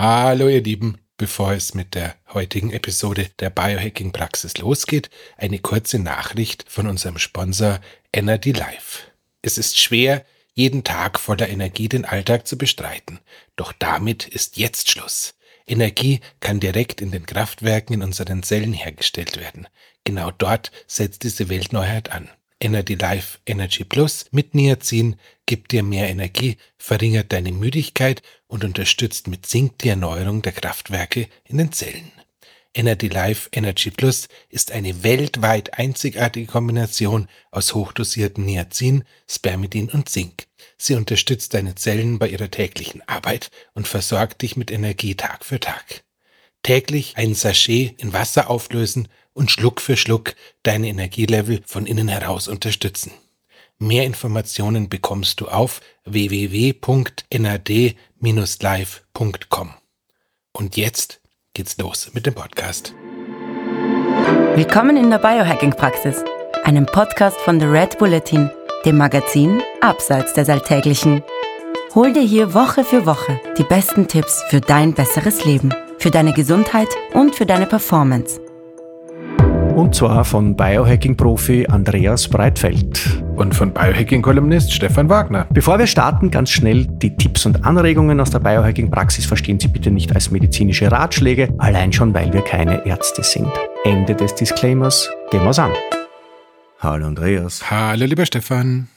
Hallo ihr Lieben, bevor es mit der heutigen Episode der Biohacking Praxis losgeht, eine kurze Nachricht von unserem Sponsor Energy Life. Es ist schwer, jeden Tag voller Energie den Alltag zu bestreiten, doch damit ist jetzt Schluss. Energie kann direkt in den Kraftwerken in unseren Zellen hergestellt werden. Genau dort setzt diese Weltneuheit an. Energy Life Energy Plus mit Niacin gibt dir mehr Energie, verringert deine Müdigkeit und unterstützt mit Zink die Erneuerung der Kraftwerke in den Zellen. Energy Life Energy Plus ist eine weltweit einzigartige Kombination aus hochdosierten Niacin, Spermidin und Zink. Sie unterstützt deine Zellen bei ihrer täglichen Arbeit und versorgt dich mit Energie Tag für Tag. Täglich ein Sachet in Wasser auflösen und Schluck für Schluck deine Energielevel von innen heraus unterstützen. Mehr Informationen bekommst du auf www.nad-live.com. Und jetzt geht's los mit dem Podcast. Willkommen in der Biohacking-Praxis, einem Podcast von The Red Bulletin, dem Magazin Abseits des Alltäglichen. Hol dir hier Woche für Woche die besten Tipps für dein besseres Leben, für deine Gesundheit und für deine Performance und zwar von Biohacking-Profi Andreas Breitfeld. Und von Biohacking-Kolumnist Stefan Wagner. Bevor wir starten, ganz schnell die Tipps und Anregungen aus der Biohacking-Praxis verstehen Sie bitte nicht als medizinische Ratschläge, allein schon, weil wir keine Ärzte sind. Ende des Disclaimers, gehen wir's an. Hallo Andreas. Hallo lieber Stefan.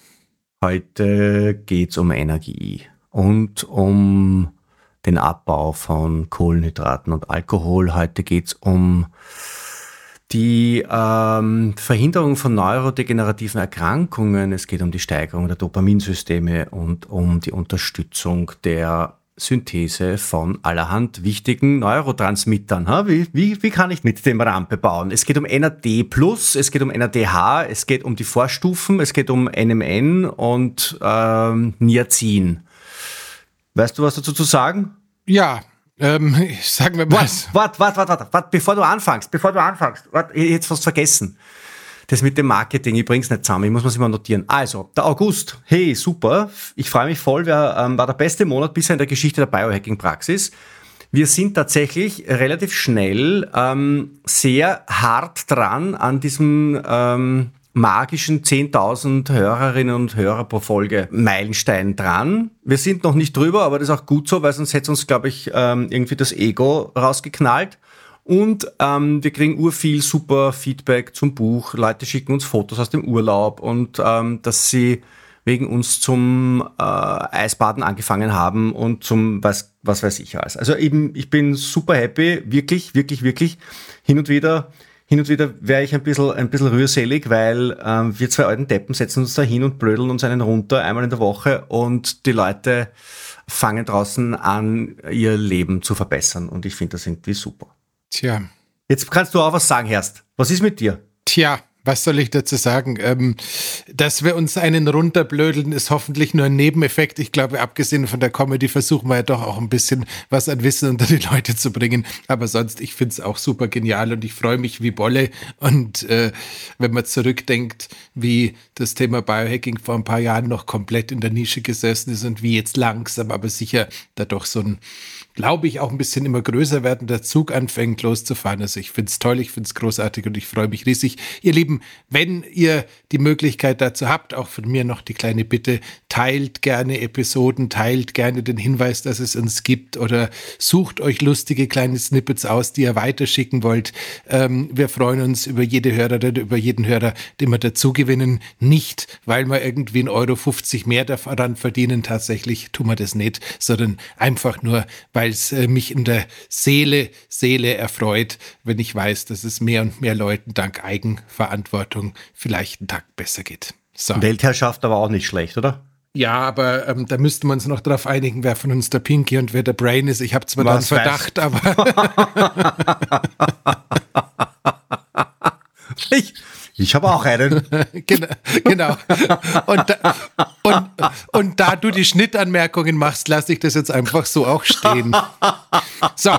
Heute geht's um Energie und um den Abbau von Kohlenhydraten und Alkohol. Heute geht's um die ähm, Verhinderung von neurodegenerativen Erkrankungen, es geht um die Steigerung der Dopaminsysteme und um die Unterstützung der Synthese von allerhand wichtigen Neurotransmittern. Wie, wie, wie kann ich mit dem Rampe bauen? Es geht um NAD+, es geht um NADH, es geht um die Vorstufen, es geht um NMN und ähm, Niacin. Weißt du was dazu zu sagen? Ja, ähm, sagen wir mal. Warte, warte, warte, warte, wart, bevor du anfängst, bevor du anfängst, wart, jetzt was vergessen. Das mit dem Marketing, ich bring's nicht zusammen, ich muss mir mal notieren. Also, der August, hey, super, ich freue mich voll, wir, ähm, war der beste Monat bisher in der Geschichte der Biohacking-Praxis. Wir sind tatsächlich relativ schnell ähm, sehr hart dran an diesem ähm, magischen 10.000 Hörerinnen und Hörer pro Folge Meilenstein dran. Wir sind noch nicht drüber, aber das ist auch gut so, weil sonst hätte uns, glaube ich, ähm, irgendwie das Ego rausgeknallt. Und ähm, wir kriegen urviel super Feedback zum Buch. Leute schicken uns Fotos aus dem Urlaub und ähm, dass sie wegen uns zum äh, Eisbaden angefangen haben und zum was, was weiß ich alles. Also eben, ich bin super happy, wirklich, wirklich, wirklich. Hin und wieder hin und wieder wäre ich ein bisschen, ein bisschen rührselig, weil ähm, wir zwei alten Deppen setzen uns da hin und blödeln uns einen runter einmal in der Woche und die Leute fangen draußen an, ihr Leben zu verbessern. Und ich finde das irgendwie super. Tja. Jetzt kannst du auch was sagen, Herst. Was ist mit dir? Tja, was soll ich dazu sagen? Ähm, dass wir uns einen runterblödeln, ist hoffentlich nur ein Nebeneffekt. Ich glaube, abgesehen von der Comedy versuchen wir ja doch auch ein bisschen was an Wissen unter die Leute zu bringen. Aber sonst, ich finde es auch super genial und ich freue mich wie Bolle. Und äh, wenn man zurückdenkt, wie das Thema Biohacking vor ein paar Jahren noch komplett in der Nische gesessen ist und wie jetzt langsam, aber sicher da doch so ein glaube ich, auch ein bisschen immer größer werden, der Zug anfängt loszufahren. Also ich finde es toll, ich finde es großartig und ich freue mich riesig. Ihr Lieben, wenn ihr die Möglichkeit dazu habt, auch von mir noch die kleine Bitte, teilt gerne Episoden, teilt gerne den Hinweis, dass es uns gibt oder sucht euch lustige kleine Snippets aus, die ihr weiterschicken wollt. Ähm, wir freuen uns über jede Hörerin, über jeden Hörer, den wir dazu gewinnen. Nicht, weil wir irgendwie 1,50 Euro mehr daran verdienen, tatsächlich tun wir das nicht, sondern einfach nur, weil weil es äh, mich in der Seele, Seele erfreut, wenn ich weiß, dass es mehr und mehr Leuten dank Eigenverantwortung vielleicht einen Tag besser geht. So. Weltherrschaft aber auch nicht schlecht, oder? Ja, aber ähm, da müssten wir uns noch darauf einigen, wer von uns der Pinky und wer der Brain ist. Ich habe zwar Was dann Verdacht, aber. ich, ich habe auch einen. genau. genau. Und, da, und, und da du die Schnittanmerkungen machst, lasse ich das jetzt einfach so auch stehen. So,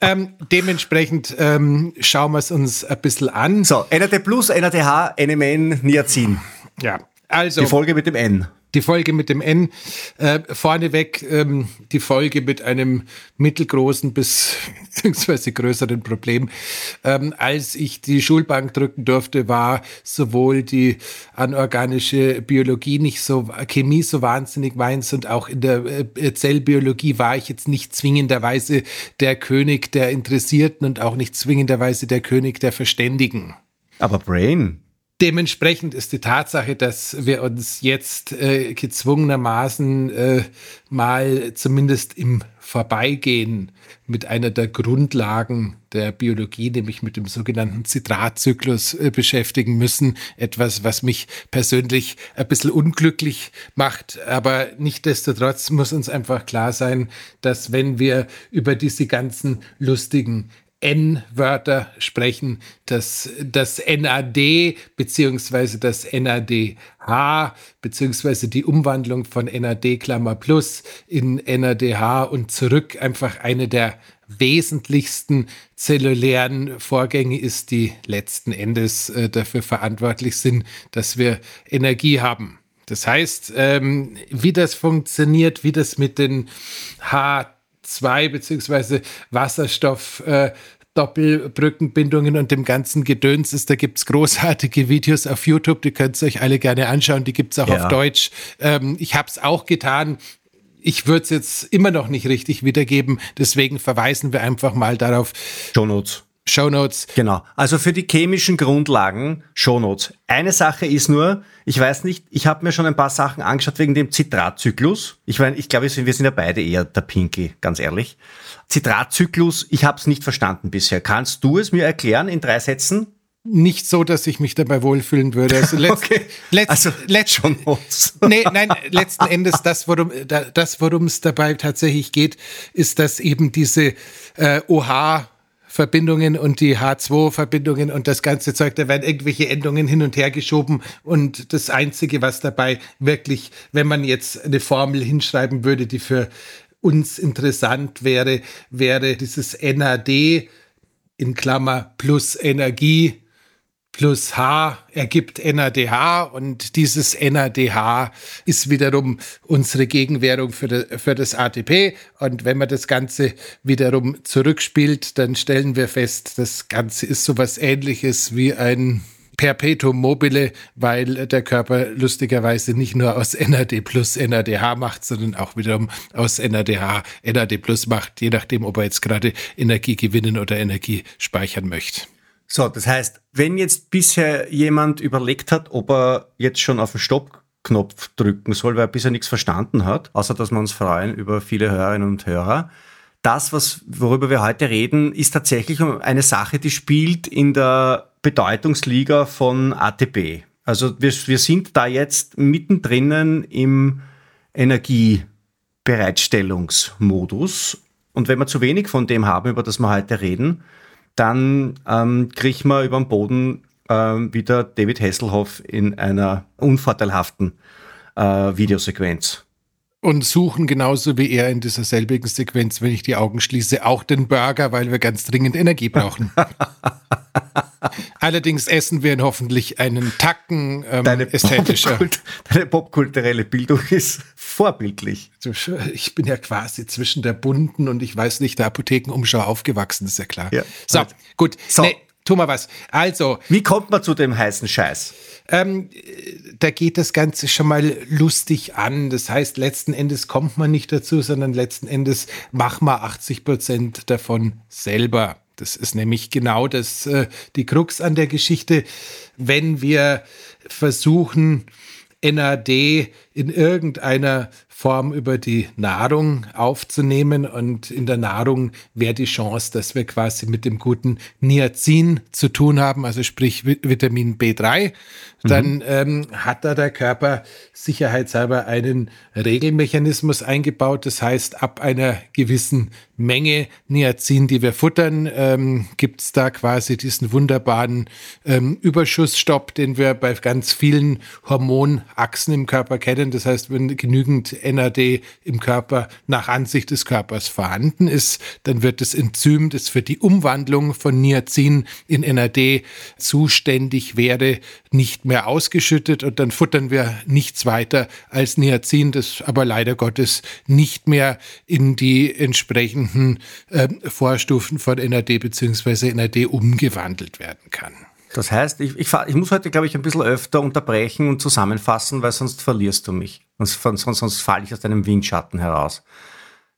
ähm, dementsprechend ähm, schauen wir es uns ein bisschen an. So, NAD Plus, NADH, NMN, Niacin. Ja, also. Die Folge mit dem N. Die Folge mit dem N, äh, vorneweg ähm, die Folge mit einem mittelgroßen bis beziehungsweise größeren Problem. Ähm, als ich die Schulbank drücken durfte, war sowohl die anorganische Biologie nicht so, Chemie so wahnsinnig meins und auch in der äh, Zellbiologie war ich jetzt nicht zwingenderweise der König der Interessierten und auch nicht zwingenderweise der König der Verständigen. Aber Brain, Dementsprechend ist die Tatsache, dass wir uns jetzt äh, gezwungenermaßen äh, mal zumindest im Vorbeigehen mit einer der Grundlagen der Biologie, nämlich mit dem sogenannten Zitratzyklus äh, beschäftigen müssen. Etwas, was mich persönlich ein bisschen unglücklich macht. Aber nichtdestotrotz muss uns einfach klar sein, dass wenn wir über diese ganzen lustigen N-Wörter sprechen, dass das NAD beziehungsweise das NADH beziehungsweise die Umwandlung von NAD Klammer plus in NADH und zurück einfach eine der wesentlichsten zellulären Vorgänge ist, die letzten Endes äh, dafür verantwortlich sind, dass wir Energie haben. Das heißt, ähm, wie das funktioniert, wie das mit den H 2 beziehungsweise Wasserstoff äh, Doppelbrückenbindungen und dem ganzen Gedöns ist. Da gibt es großartige Videos auf YouTube, die könnt ihr euch alle gerne anschauen. Die gibt es auch ja. auf Deutsch. Ähm, ich habe es auch getan. Ich würde es jetzt immer noch nicht richtig wiedergeben. Deswegen verweisen wir einfach mal darauf. Show Notes. Shownotes. Genau. Also für die chemischen Grundlagen Shownotes. Eine Sache ist nur, ich weiß nicht, ich habe mir schon ein paar Sachen angeschaut wegen dem Zitratzyklus. Ich meine, ich glaube, wir sind ja beide eher der Pinky, ganz ehrlich. Zitratzyklus, ich habe es nicht verstanden bisher. Kannst du es mir erklären in drei Sätzen? Nicht so, dass ich mich dabei wohlfühlen würde. Also, letzt, okay. letzt, also letzt, schon nee, nein, letzten Endes das, worum das, worum es dabei tatsächlich geht, ist, dass eben diese äh, OH Verbindungen und die H2-Verbindungen und das ganze Zeug, da werden irgendwelche Endungen hin und her geschoben und das Einzige, was dabei wirklich, wenn man jetzt eine Formel hinschreiben würde, die für uns interessant wäre, wäre dieses NAD in Klammer plus Energie plus H ergibt NADH und dieses NADH ist wiederum unsere Gegenwährung für, de, für das ATP. Und wenn man das Ganze wiederum zurückspielt, dann stellen wir fest, das Ganze ist sowas ähnliches wie ein Perpetuum mobile, weil der Körper lustigerweise nicht nur aus NAD plus NADH macht, sondern auch wiederum aus NADH NAD plus macht, je nachdem, ob er jetzt gerade Energie gewinnen oder Energie speichern möchte. So, das heißt, wenn jetzt bisher jemand überlegt hat, ob er jetzt schon auf den Stoppknopf drücken soll, weil er bisher nichts verstanden hat, außer dass wir uns freuen über viele Hörerinnen und Hörer, das, was, worüber wir heute reden, ist tatsächlich eine Sache, die spielt in der Bedeutungsliga von ATP. Also wir, wir sind da jetzt mittendrin im Energiebereitstellungsmodus. Und wenn wir zu wenig von dem haben, über das wir heute reden, dann ähm, kriegt man über den Boden ähm, wieder David Hasselhoff in einer unvorteilhaften äh, Videosequenz. Und suchen genauso wie er in dieser selbigen Sequenz, wenn ich die Augen schließe, auch den Burger, weil wir ganz dringend Energie brauchen. Allerdings essen wir ihn hoffentlich einen Tacken ähm, deine ästhetischer. Popkult, deine popkulturelle Bildung ist vorbildlich. Ich bin ja quasi zwischen der bunten und ich weiß nicht, der Apothekenumschau aufgewachsen, ist ja klar. Ja, so, halt. gut. So. Nee, tu mal was. Also. Wie kommt man zu dem heißen Scheiß? Ähm, da geht das Ganze schon mal lustig an. Das heißt, letzten Endes kommt man nicht dazu, sondern letzten Endes machen wir 80 Prozent davon selber. Das ist nämlich genau das, äh, die Krux an der Geschichte. Wenn wir versuchen, NAD in irgendeiner Form über die Nahrung aufzunehmen. Und in der Nahrung wäre die Chance, dass wir quasi mit dem guten Niacin zu tun haben, also sprich Vitamin B3. Dann mhm. ähm, hat da der Körper sicherheitshalber einen Regelmechanismus eingebaut. Das heißt, ab einer gewissen Menge Niacin, die wir futtern, ähm, gibt es da quasi diesen wunderbaren ähm, Überschussstopp, den wir bei ganz vielen Hormonachsen im Körper kennen das heißt, wenn genügend NAD im Körper nach Ansicht des Körpers vorhanden ist, dann wird das Enzym, das für die Umwandlung von Niacin in NAD zuständig wäre, nicht mehr ausgeschüttet und dann futtern wir nichts weiter als Niacin, das aber leider Gottes nicht mehr in die entsprechenden äh, Vorstufen von NAD bzw. NAD umgewandelt werden kann. Das heißt, ich, ich, ich muss heute, glaube ich, ein bisschen öfter unterbrechen und zusammenfassen, weil sonst verlierst du mich. Sonst, sonst, sonst falle ich aus deinem Windschatten heraus.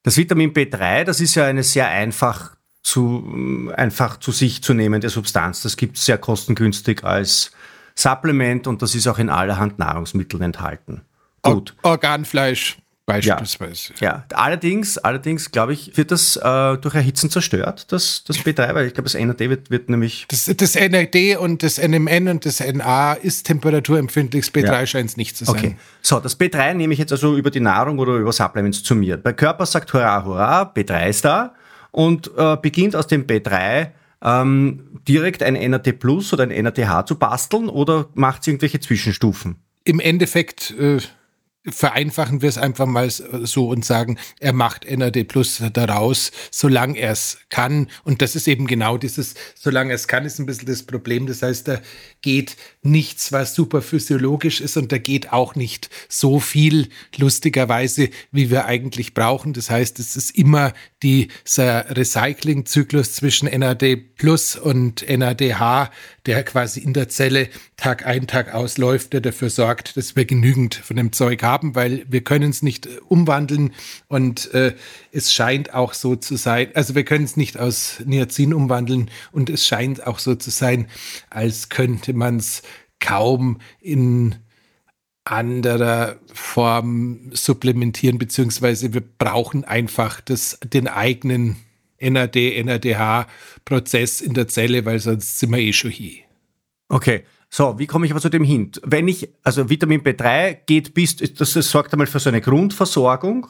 Das Vitamin B3, das ist ja eine sehr einfach zu, einfach zu sich zu nehmende Substanz. Das gibt es sehr kostengünstig als Supplement und das ist auch in allerhand Nahrungsmitteln enthalten. Gut. Organfleisch beispielsweise. Ja, ja. allerdings, allerdings glaube ich, wird das äh, durch Erhitzen zerstört, das, das B3, weil ich glaube, das NAD wird, wird nämlich. Das, das NAD und das NMN und das NA ist temperaturempfindlich, das B3 ja. scheint es nicht zu sein. Okay, so, das B3 nehme ich jetzt also über die Nahrung oder über Supplements zu mir. Der Körper sagt hurra, hurra, B3 ist da und äh, beginnt aus dem B3 ähm, direkt ein NAD Plus oder ein NADH zu basteln oder macht es irgendwelche Zwischenstufen? Im Endeffekt äh, vereinfachen wir es einfach mal so und sagen, er macht NAD Plus daraus, solange er es kann. Und das ist eben genau dieses, solange er es kann, ist ein bisschen das Problem. Das heißt, da geht nichts, was super physiologisch ist und da geht auch nicht so viel, lustigerweise, wie wir eigentlich brauchen. Das heißt, es ist immer dieser Recyclingzyklus zwischen NAD Plus und NADH, der quasi in der Zelle Tag ein, Tag ausläuft, der dafür sorgt, dass wir genügend von dem Zeug haben, weil wir können es nicht äh, umwandeln und äh, es scheint auch so zu sein, also wir können es nicht aus Niacin umwandeln und es scheint auch so zu sein, als könnte man es kaum in anderer Form supplementieren, beziehungsweise wir brauchen einfach das, den eigenen NAD, NADH-Prozess in der Zelle, weil sonst sind wir eh schon hier. Okay. So, wie komme ich aber zu dem hin? Wenn ich, also Vitamin B3 geht bis, das, sorgt einmal für so eine Grundversorgung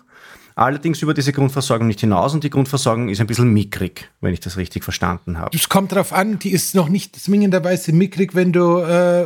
allerdings über diese Grundversorgung nicht hinaus und die Grundversorgung ist ein bisschen mickrig, wenn ich das richtig verstanden habe. Es kommt darauf an, die ist noch nicht zwingenderweise mickrig, wenn du äh,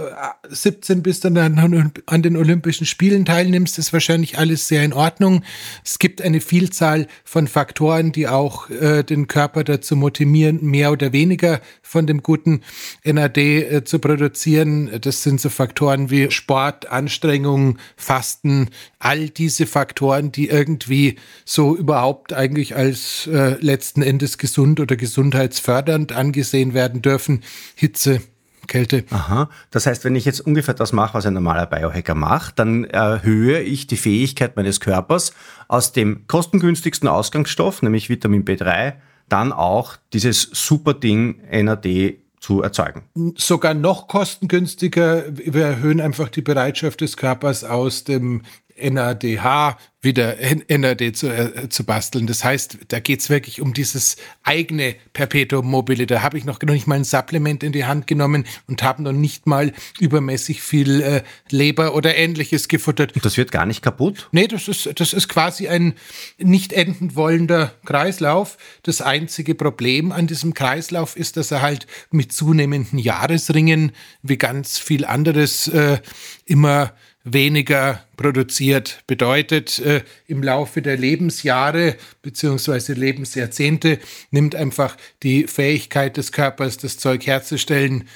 17 bist und dann an den Olympischen Spielen teilnimmst, ist wahrscheinlich alles sehr in Ordnung. Es gibt eine Vielzahl von Faktoren, die auch äh, den Körper dazu motivieren, mehr oder weniger von dem guten NAD äh, zu produzieren. Das sind so Faktoren wie Sport, Anstrengung, Fasten, all diese Faktoren, die irgendwie so überhaupt eigentlich als äh, letzten Endes gesund oder gesundheitsfördernd angesehen werden dürfen. Hitze, Kälte. Aha. Das heißt, wenn ich jetzt ungefähr das mache, was ein normaler Biohacker macht, dann erhöhe ich die Fähigkeit meines Körpers, aus dem kostengünstigsten Ausgangsstoff, nämlich Vitamin B3, dann auch dieses super Ding NAD zu erzeugen. Sogar noch kostengünstiger. Wir erhöhen einfach die Bereitschaft des Körpers aus dem NADH wieder NAD zu, äh, zu basteln. Das heißt, da geht's wirklich um dieses eigene Perpetuum mobile. Da habe ich noch, noch nicht mal ein Supplement in die Hand genommen und habe noch nicht mal übermäßig viel äh, Leber oder ähnliches gefuttert. Und das wird gar nicht kaputt? Nee, das ist, das ist quasi ein nicht enden wollender Kreislauf. Das einzige Problem an diesem Kreislauf ist, dass er halt mit zunehmenden Jahresringen wie ganz viel anderes äh, immer weniger produziert. Bedeutet, äh, im Laufe der Lebensjahre bzw. Lebensjahrzehnte nimmt einfach die Fähigkeit des Körpers, das Zeug herzustellen,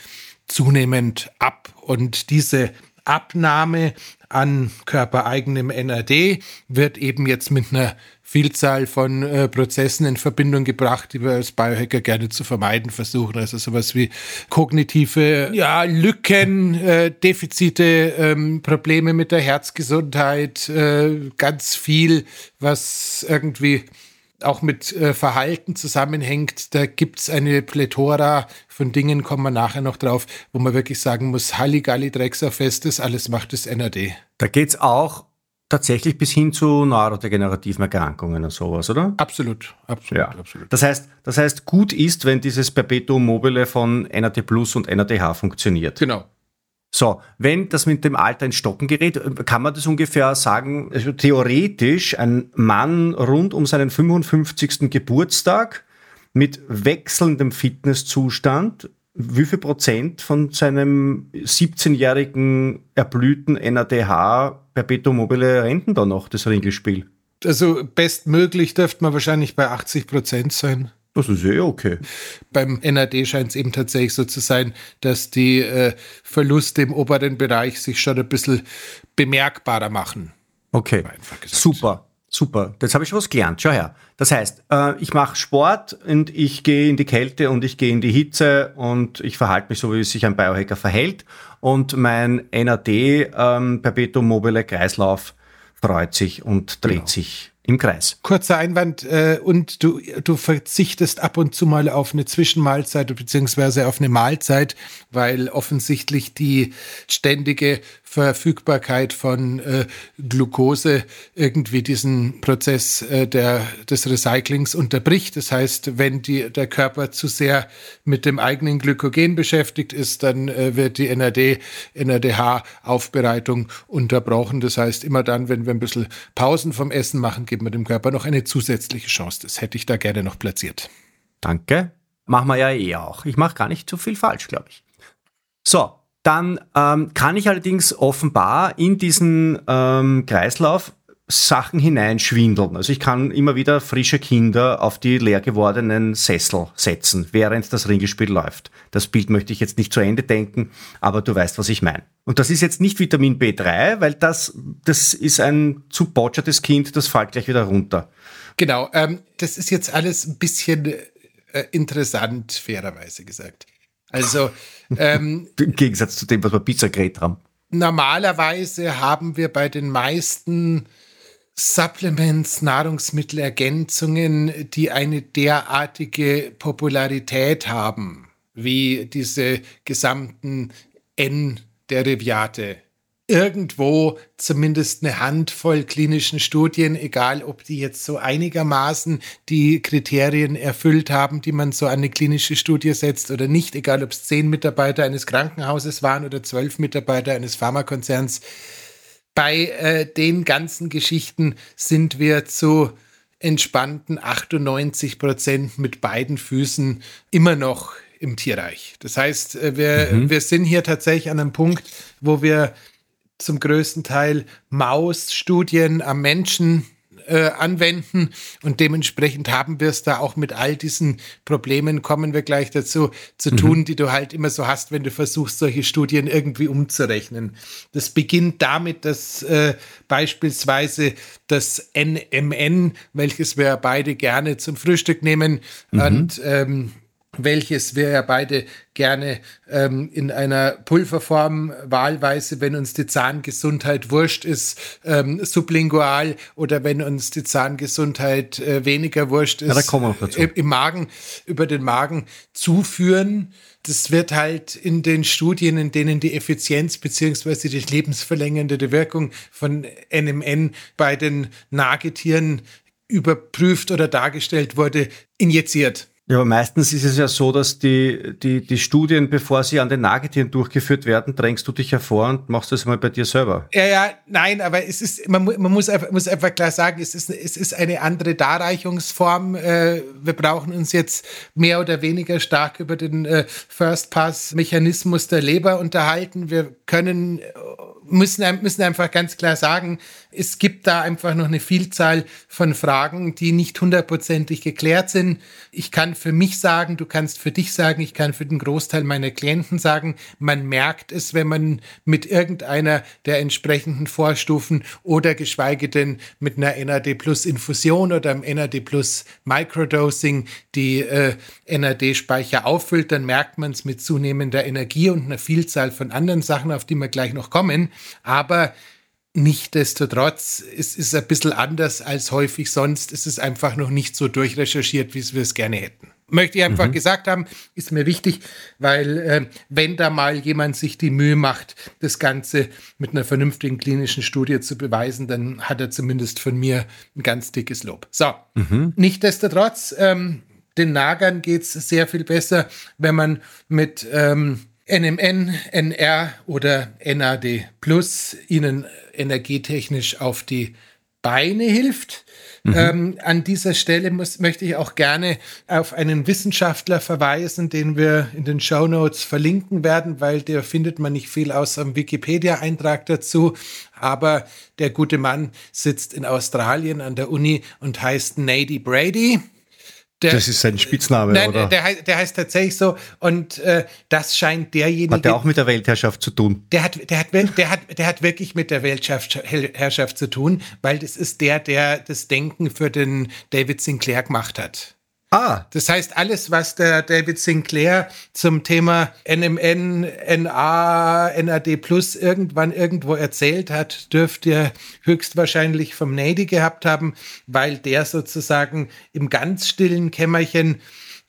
zunehmend ab. Und diese Abnahme an körpereigenem NAD wird eben jetzt mit einer Vielzahl von äh, Prozessen in Verbindung gebracht, die wir als Biohacker gerne zu vermeiden versuchen. Also sowas wie kognitive ja, Lücken, äh, Defizite, ähm, Probleme mit der Herzgesundheit, äh, ganz viel, was irgendwie auch mit äh, Verhalten zusammenhängt. Da gibt es eine Plethora von Dingen, kommen wir nachher noch drauf, wo man wirklich sagen muss, Halligalli, Drecksau-Festes, alles macht das NAD. Da geht es auch tatsächlich bis hin zu neurodegenerativen Erkrankungen und sowas, oder? Absolut, absolut, ja. absolut. Das heißt, das heißt, gut ist, wenn dieses Perpetuum mobile von NAD Plus und NADH funktioniert. Genau. So, wenn das mit dem Alter in Stocken gerät, kann man das ungefähr sagen, also theoretisch ein Mann rund um seinen 55. Geburtstag mit wechselndem Fitnesszustand wie viel Prozent von seinem 17-jährigen erblühten NADH Perpetuum mobile Renten da noch, das Ringelspiel? Also bestmöglich dürfte man wahrscheinlich bei 80 Prozent sein. Das ist eh okay. Beim NAD scheint es eben tatsächlich so zu sein, dass die äh, Verluste im oberen Bereich sich schon ein bisschen bemerkbarer machen. Okay, super. Super, jetzt habe ich was gelernt. Schau her. Das heißt, äh, ich mache Sport und ich gehe in die Kälte und ich gehe in die Hitze und ich verhalte mich so, wie sich ein Biohacker verhält. Und mein NAD ähm, Perpetuum mobile Kreislauf freut sich und dreht genau. sich im Kreis. Kurzer Einwand, äh, und du, du verzichtest ab und zu mal auf eine Zwischenmahlzeit beziehungsweise auf eine Mahlzeit, weil offensichtlich die ständige Verfügbarkeit von äh, Glucose irgendwie diesen Prozess äh, der, des Recyclings unterbricht. Das heißt, wenn die, der Körper zu sehr mit dem eigenen Glykogen beschäftigt ist, dann äh, wird die NAD, NADH-Aufbereitung unterbrochen. Das heißt, immer dann, wenn wir ein bisschen Pausen vom Essen machen, geben wir dem Körper noch eine zusätzliche Chance. Das hätte ich da gerne noch platziert. Danke. Machen wir ja eh auch. Ich mache gar nicht zu viel falsch, glaube ich. So, dann ähm, kann ich allerdings offenbar in diesen ähm, Kreislauf Sachen hineinschwindeln. Also ich kann immer wieder frische Kinder auf die leer gewordenen Sessel setzen, während das Ringespiel läuft. Das Bild möchte ich jetzt nicht zu Ende denken, aber du weißt, was ich meine. Und das ist jetzt nicht Vitamin B3, weil das, das ist ein zu botschertes Kind, das fällt gleich wieder runter. Genau, ähm, das ist jetzt alles ein bisschen äh, interessant, fairerweise gesagt. Also ähm, im Gegensatz zu dem, was wir Pizza geredet haben. Normalerweise haben wir bei den meisten Supplements, Nahrungsmittelergänzungen, die eine derartige Popularität haben, wie diese gesamten N-Derivate, irgendwo zumindest eine Handvoll klinischen Studien, egal ob die jetzt so einigermaßen die Kriterien erfüllt haben, die man so an eine klinische Studie setzt oder nicht, egal ob es zehn Mitarbeiter eines Krankenhauses waren oder zwölf Mitarbeiter eines Pharmakonzerns. Bei äh, den ganzen Geschichten sind wir zu entspannten 98 Prozent mit beiden Füßen immer noch im Tierreich. Das heißt, äh, wir, mhm. wir sind hier tatsächlich an einem Punkt, wo wir zum größten Teil Mausstudien am Menschen äh, anwenden und dementsprechend haben wir es da auch mit all diesen Problemen, kommen wir gleich dazu, zu mhm. tun, die du halt immer so hast, wenn du versuchst, solche Studien irgendwie umzurechnen. Das beginnt damit, dass äh, beispielsweise das NMN, welches wir beide gerne zum Frühstück nehmen mhm. und ähm, welches wir ja beide gerne ähm, in einer Pulverform wahlweise, wenn uns die Zahngesundheit wurscht ist, ähm, sublingual oder wenn uns die Zahngesundheit äh, weniger wurscht ist, ja, im Magen, über den Magen zuführen. Das wird halt in den Studien, in denen die Effizienz beziehungsweise die lebensverlängernde Wirkung von NMN bei den Nagetieren überprüft oder dargestellt wurde, injiziert. Ja, aber meistens ist es ja so, dass die, die, die Studien, bevor sie an den Nagetieren durchgeführt werden, drängst du dich hervor und machst das mal bei dir selber. Ja, ja, nein, aber es ist, man, man muss, einfach, muss einfach klar sagen, es ist, es ist eine andere Darreichungsform. Äh, wir brauchen uns jetzt mehr oder weniger stark über den äh, First-Pass-Mechanismus der Leber unterhalten. Wir können müssen, müssen einfach ganz klar sagen, es gibt da einfach noch eine Vielzahl von Fragen, die nicht hundertprozentig geklärt sind. Ich kann für mich sagen, du kannst für dich sagen, ich kann für den Großteil meiner Klienten sagen, man merkt es, wenn man mit irgendeiner der entsprechenden Vorstufen oder geschweige denn mit einer NAD Plus Infusion oder einem NAD Plus Microdosing die äh, NAD-Speicher auffüllt, dann merkt man es mit zunehmender Energie und einer Vielzahl von anderen Sachen, auf die wir gleich noch kommen. Aber Nichtsdestotrotz, es ist ein bisschen anders als häufig sonst. Es ist einfach noch nicht so durchrecherchiert, wie wir es gerne hätten. Möchte ich einfach mhm. gesagt haben, ist mir wichtig, weil äh, wenn da mal jemand sich die Mühe macht, das Ganze mit einer vernünftigen klinischen Studie zu beweisen, dann hat er zumindest von mir ein ganz dickes Lob. So, mhm. nichtsdestotrotz, ähm, den Nagern geht es sehr viel besser, wenn man mit ähm, NMN, NR oder NAD Plus ihnen energietechnisch auf die Beine hilft. Mhm. Ähm, an dieser Stelle muss, möchte ich auch gerne auf einen Wissenschaftler verweisen, den wir in den Show Notes verlinken werden, weil der findet man nicht viel aus einem Wikipedia-Eintrag dazu. Aber der gute Mann sitzt in Australien an der Uni und heißt Nady Brady. Der, das ist sein Spitzname, nein, oder? Der, der, heißt tatsächlich so. Und äh, das scheint derjenige. Hat der auch mit der Weltherrschaft zu tun? Der hat, der, hat, der, hat, der hat wirklich mit der Weltherrschaft zu tun, weil das ist der, der das Denken für den David Sinclair gemacht hat. Ah. Das heißt, alles, was der David Sinclair zum Thema NMN, NA, NAD Plus irgendwann irgendwo erzählt hat, dürft ihr höchstwahrscheinlich vom Nady gehabt haben, weil der sozusagen im ganz stillen Kämmerchen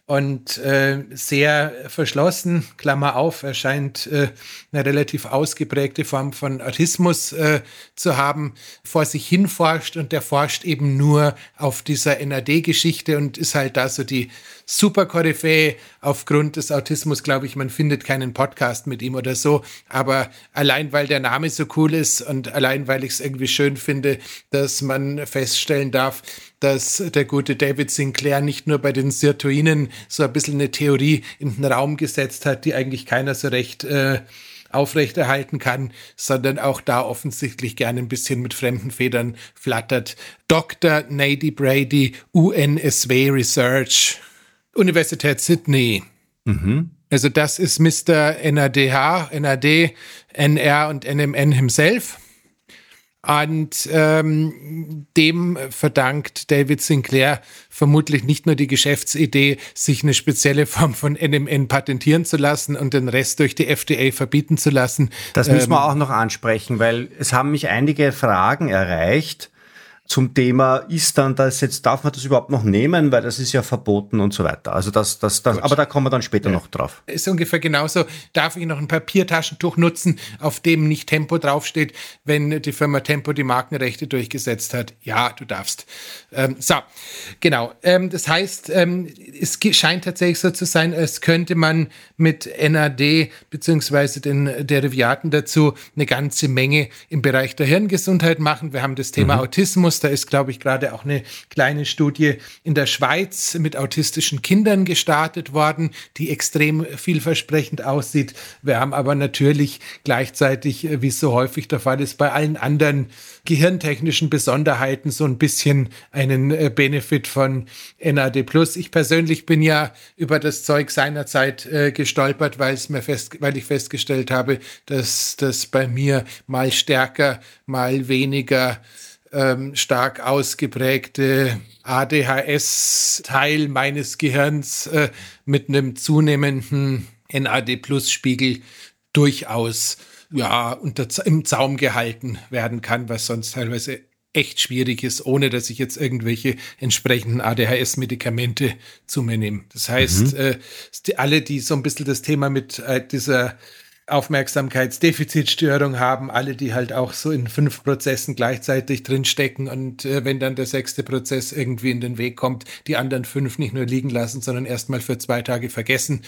und äh, sehr verschlossen, Klammer auf, er scheint äh, eine relativ ausgeprägte Form von Autismus äh, zu haben, vor sich hin forscht und der forscht eben nur auf dieser NAD-Geschichte und ist halt da so die super Koryphäe aufgrund des Autismus, glaube ich, man findet keinen Podcast mit ihm oder so, aber allein weil der Name so cool ist und allein weil ich es irgendwie schön finde, dass man feststellen darf, dass der gute David Sinclair nicht nur bei den Sirtuinen so ein bisschen eine Theorie in den Raum gesetzt hat, die eigentlich keiner so recht äh, aufrechterhalten kann, sondern auch da offensichtlich gerne ein bisschen mit fremden Federn flattert. Dr. Nady Brady, UNSW Research, Universität Sydney. Mhm. Also das ist Mr. NADH, NAD, NR und NMN himself. Und ähm, dem verdankt David Sinclair vermutlich nicht nur die Geschäftsidee, sich eine spezielle Form von NMN patentieren zu lassen und den Rest durch die FDA verbieten zu lassen. Das müssen wir ähm, auch noch ansprechen, weil es haben mich einige Fragen erreicht zum Thema, ist dann das jetzt, darf man das überhaupt noch nehmen, weil das ist ja verboten und so weiter. Also das, das, das aber da kommen wir dann später ja. noch drauf. Ist ungefähr genauso. Darf ich noch ein Papiertaschentuch nutzen, auf dem nicht Tempo draufsteht, wenn die Firma Tempo die Markenrechte durchgesetzt hat? Ja, du darfst. Ähm, so, genau. Ähm, das heißt, ähm, es scheint tatsächlich so zu sein, als könnte man mit NAD beziehungsweise den Derivaten dazu eine ganze Menge im Bereich der Hirngesundheit machen. Wir haben das Thema mhm. Autismus. Da ist, glaube ich, gerade auch eine kleine Studie in der Schweiz mit autistischen Kindern gestartet worden, die extrem vielversprechend aussieht. Wir haben aber natürlich gleichzeitig, wie es so häufig der Fall ist, bei allen anderen gehirntechnischen Besonderheiten so ein bisschen einen äh, Benefit von NAD+. Ich persönlich bin ja über das Zeug seinerzeit äh, gestolpert, weil mir fest, weil ich festgestellt habe, dass das bei mir mal stärker, mal weniger ähm, stark ausgeprägte ADHS-Teil meines Gehirns äh, mit einem zunehmenden NAD-Plus-Spiegel durchaus ja, unter, im Zaum gehalten werden kann, was sonst teilweise echt schwierig ist, ohne dass ich jetzt irgendwelche entsprechenden ADHS-Medikamente zu mir nehme. Das heißt, mhm. äh, alle, die so ein bisschen das Thema mit äh, dieser Aufmerksamkeitsdefizitstörung haben, alle, die halt auch so in fünf Prozessen gleichzeitig drinstecken und äh, wenn dann der sechste Prozess irgendwie in den Weg kommt, die anderen fünf nicht nur liegen lassen, sondern erstmal für zwei Tage vergessen,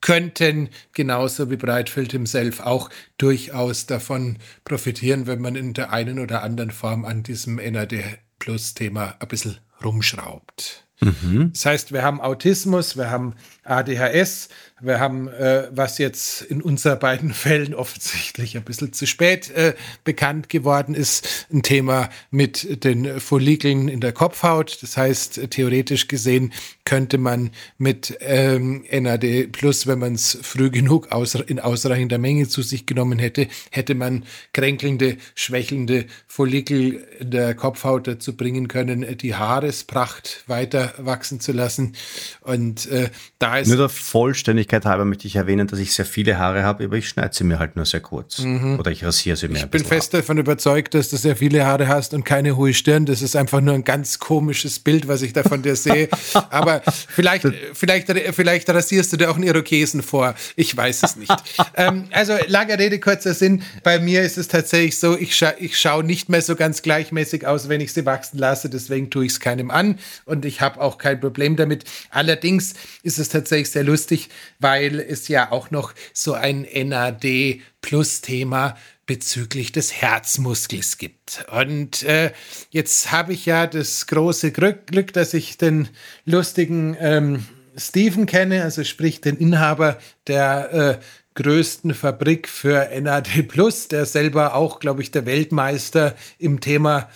könnten genauso wie Breitfeld himself auch durchaus davon profitieren, wenn man in der einen oder anderen Form an diesem NAD Plus Thema ein bisschen rumschraubt. Mhm. Das heißt, wir haben Autismus, wir haben ADHS, wir haben, äh, was jetzt in unseren beiden Fällen offensichtlich ein bisschen zu spät äh, bekannt geworden ist, ein Thema mit den Follikeln in der Kopfhaut. Das heißt, theoretisch gesehen könnte man mit ähm, NAD Plus, wenn man es früh genug aus, in ausreichender Menge zu sich genommen hätte, hätte man kränkelnde, schwächelnde Follikel in der Kopfhaut dazu bringen können, die Haarespracht weiter wachsen zu lassen. Und äh, da ist. Nur der Vollständigkeit halber möchte ich erwähnen, dass ich sehr viele Haare habe, aber ich schneide sie mir halt nur sehr kurz. Mhm. Oder ich rasiere sie mir. Ich bin fest ab. davon überzeugt, dass du sehr viele Haare hast und keine hohe Stirn. Das ist einfach nur ein ganz komisches Bild, was ich da von dir sehe. aber vielleicht, vielleicht, vielleicht rasierst du dir auch einen Irokesen vor. Ich weiß es nicht. ähm, also, lange Rede, kurzer Sinn. Bei mir ist es tatsächlich so, ich, scha ich schaue nicht mehr so ganz gleichmäßig aus, wenn ich sie wachsen lasse. Deswegen tue ich es keinem an. Und ich habe auch kein Problem damit. Allerdings ist es tatsächlich sehr lustig, weil es ja auch noch so ein NAD Plus Thema bezüglich des Herzmuskels gibt. Und äh, jetzt habe ich ja das große Glück, dass ich den lustigen ähm, Stephen kenne, also sprich den Inhaber der äh, größten Fabrik für NAD Plus, der selber auch, glaube ich, der Weltmeister im Thema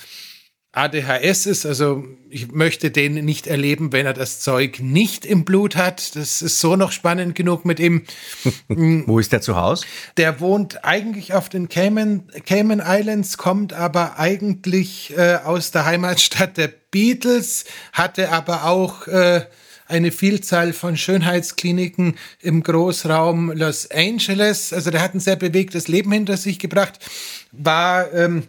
ADHS ist. Also ich möchte den nicht erleben, wenn er das Zeug nicht im Blut hat. Das ist so noch spannend genug mit ihm. Wo ist der zu Hause? Der wohnt eigentlich auf den Cayman, Cayman Islands, kommt aber eigentlich äh, aus der Heimatstadt der Beatles, hatte aber auch äh, eine Vielzahl von Schönheitskliniken im Großraum Los Angeles. Also der hat ein sehr bewegtes Leben hinter sich gebracht, war ähm,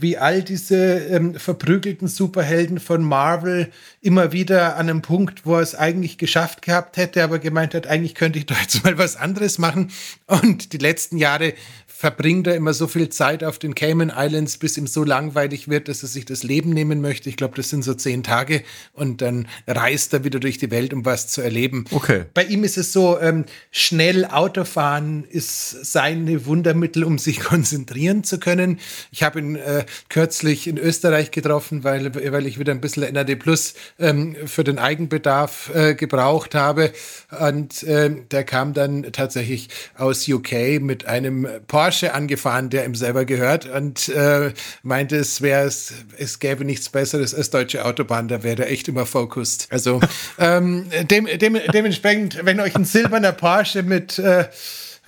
wie all diese ähm, verprügelten Superhelden von Marvel immer wieder an einem Punkt, wo er es eigentlich geschafft gehabt hätte, aber gemeint hat, eigentlich könnte ich doch jetzt mal was anderes machen. Und die letzten Jahre verbringt er immer so viel Zeit auf den Cayman Islands, bis ihm so langweilig wird, dass er sich das Leben nehmen möchte. Ich glaube, das sind so zehn Tage und dann reist er wieder durch die Welt, um was zu erleben. Okay. Bei ihm ist es so, ähm, schnell Autofahren ist sein Wundermittel, um sich konzentrieren zu können. Ich habe ihn äh, kürzlich in Österreich getroffen, weil, weil ich wieder ein bisschen NAD Plus ähm, für den Eigenbedarf äh, gebraucht habe. Und äh, der kam dann tatsächlich aus UK mit einem Porsche Porsche angefahren, der ihm selber gehört und äh, meinte, es wäre es gäbe nichts Besseres als deutsche Autobahn, da wäre er echt immer fokust. Also ähm, dem, dem, dementsprechend, wenn euch ein silberner Porsche mit äh,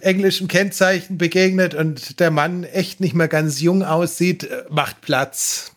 englischem Kennzeichen begegnet und der Mann echt nicht mehr ganz jung aussieht, äh, macht Platz.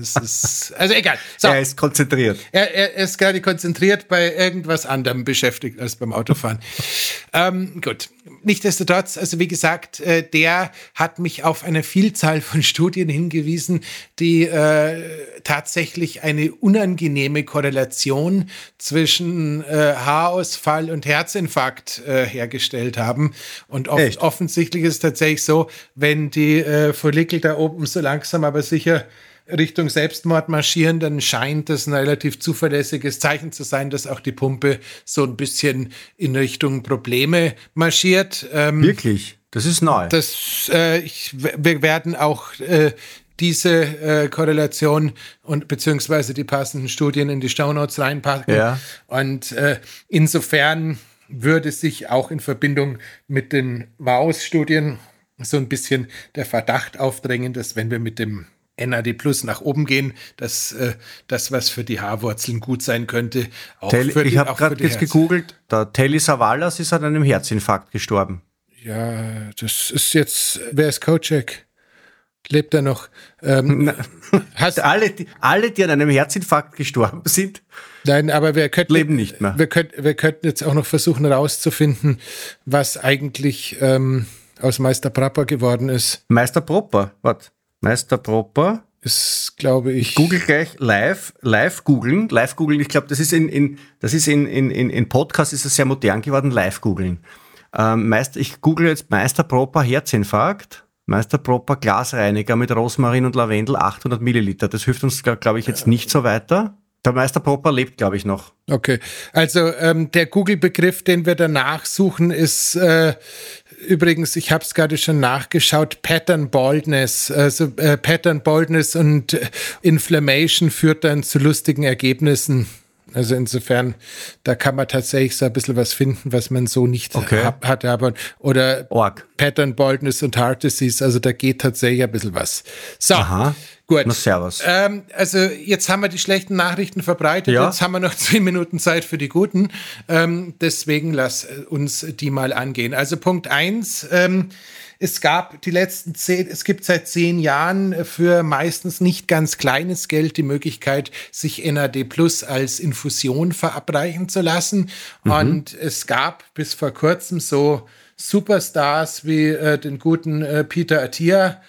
Ist, also egal. So. Er ist konzentriert. Er, er, ist gerade konzentriert bei irgendwas anderem beschäftigt als beim Autofahren. ähm, gut. Nichtsdestotrotz, also wie gesagt, äh, der hat mich auf eine Vielzahl von Studien hingewiesen, die äh, tatsächlich eine unangenehme Korrelation zwischen äh, Haarausfall und Herzinfarkt äh, hergestellt haben. Und off offensichtlich ist es tatsächlich so, wenn die äh, Follikel da oben so langsam aber sicher Richtung Selbstmord marschieren, dann scheint das ein relativ zuverlässiges Zeichen zu sein, dass auch die Pumpe so ein bisschen in Richtung Probleme marschiert. Ähm, Wirklich? Das ist neu. Das, äh, ich, wir werden auch äh, diese äh, Korrelation und beziehungsweise die passenden Studien in die Shownotes reinpacken. Ja. Und äh, insofern würde sich auch in Verbindung mit den Maus-Studien so ein bisschen der Verdacht aufdrängen, dass wenn wir mit dem NAD Plus nach oben gehen, dass äh, das, was für die Haarwurzeln gut sein könnte, auch Tel für die Ich habe gerade jetzt gegoogelt, der Telly Savalas ist an einem Herzinfarkt gestorben. Ja, das ist jetzt, wer ist Kocek? Lebt er noch? Ähm, hast alle, die, alle, die an einem Herzinfarkt gestorben sind, Nein, aber wir könnten, leben nicht mehr. Wir, könnt, wir könnten jetzt auch noch versuchen herauszufinden, was eigentlich ähm, aus Meister Prapper geworden ist. Meister Propper, was? Meister Proper. Ist, glaube ich. ich. Google gleich live, live googeln, live googeln. Ich glaube, das ist in, in, das ist in, in, in, Podcast ist es sehr modern geworden, live googeln. Ähm, Meister, ich google jetzt Meister Proper Herzinfarkt. Meister Proper Glasreiniger mit Rosmarin und Lavendel 800 Milliliter. Das hilft uns, glaube ich, jetzt nicht so weiter. Der Meister Proper lebt, glaube ich, noch. Okay, also ähm, der Google-Begriff, den wir danach suchen, ist äh, übrigens, ich habe es gerade schon nachgeschaut, Pattern Baldness. Also äh, Pattern Baldness und äh, Inflammation führt dann zu lustigen Ergebnissen. Also insofern, da kann man tatsächlich so ein bisschen was finden, was man so nicht okay. hat, hatte. Aber, oder Org. Pattern Baldness und Heart Disease, also da geht tatsächlich ein bisschen was. So, Aha. Gut. Na, servus. Ähm, also jetzt haben wir die schlechten Nachrichten verbreitet, ja. jetzt haben wir noch zehn Minuten Zeit für die guten. Ähm, deswegen lass uns die mal angehen. Also Punkt eins. Ähm, es gab die letzten zehn, es gibt seit zehn Jahren für meistens nicht ganz kleines Geld die Möglichkeit, sich NAD Plus als Infusion verabreichen zu lassen. Mhm. Und es gab bis vor kurzem so Superstars wie äh, den guten äh, Peter Attia,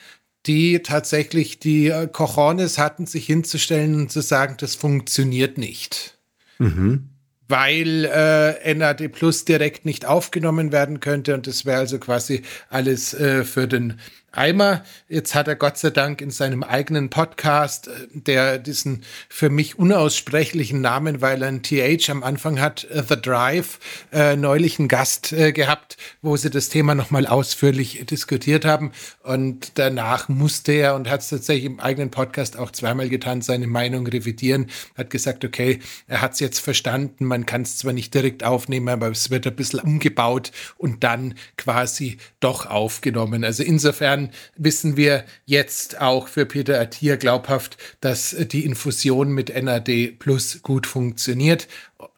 die tatsächlich die äh, Cojones hatten, sich hinzustellen und zu sagen, das funktioniert nicht. Mhm weil äh, NAD Plus direkt nicht aufgenommen werden könnte und das wäre also quasi alles äh, für den Eimer. Jetzt hat er Gott sei Dank in seinem eigenen Podcast, äh, der diesen für mich unaussprechlichen Namen, weil er ein TH am Anfang hat, äh, The Drive, äh, neulich einen Gast äh, gehabt, wo sie das Thema nochmal ausführlich diskutiert haben. Und danach musste er und hat es tatsächlich im eigenen Podcast auch zweimal getan, seine Meinung revidieren. Hat gesagt, okay, er hat es jetzt verstanden, man kann es zwar nicht direkt aufnehmen, aber es wird ein bisschen umgebaut und dann quasi doch aufgenommen. Also insofern wissen wir jetzt auch für Peter Attier glaubhaft, dass die Infusion mit NAD Plus gut funktioniert.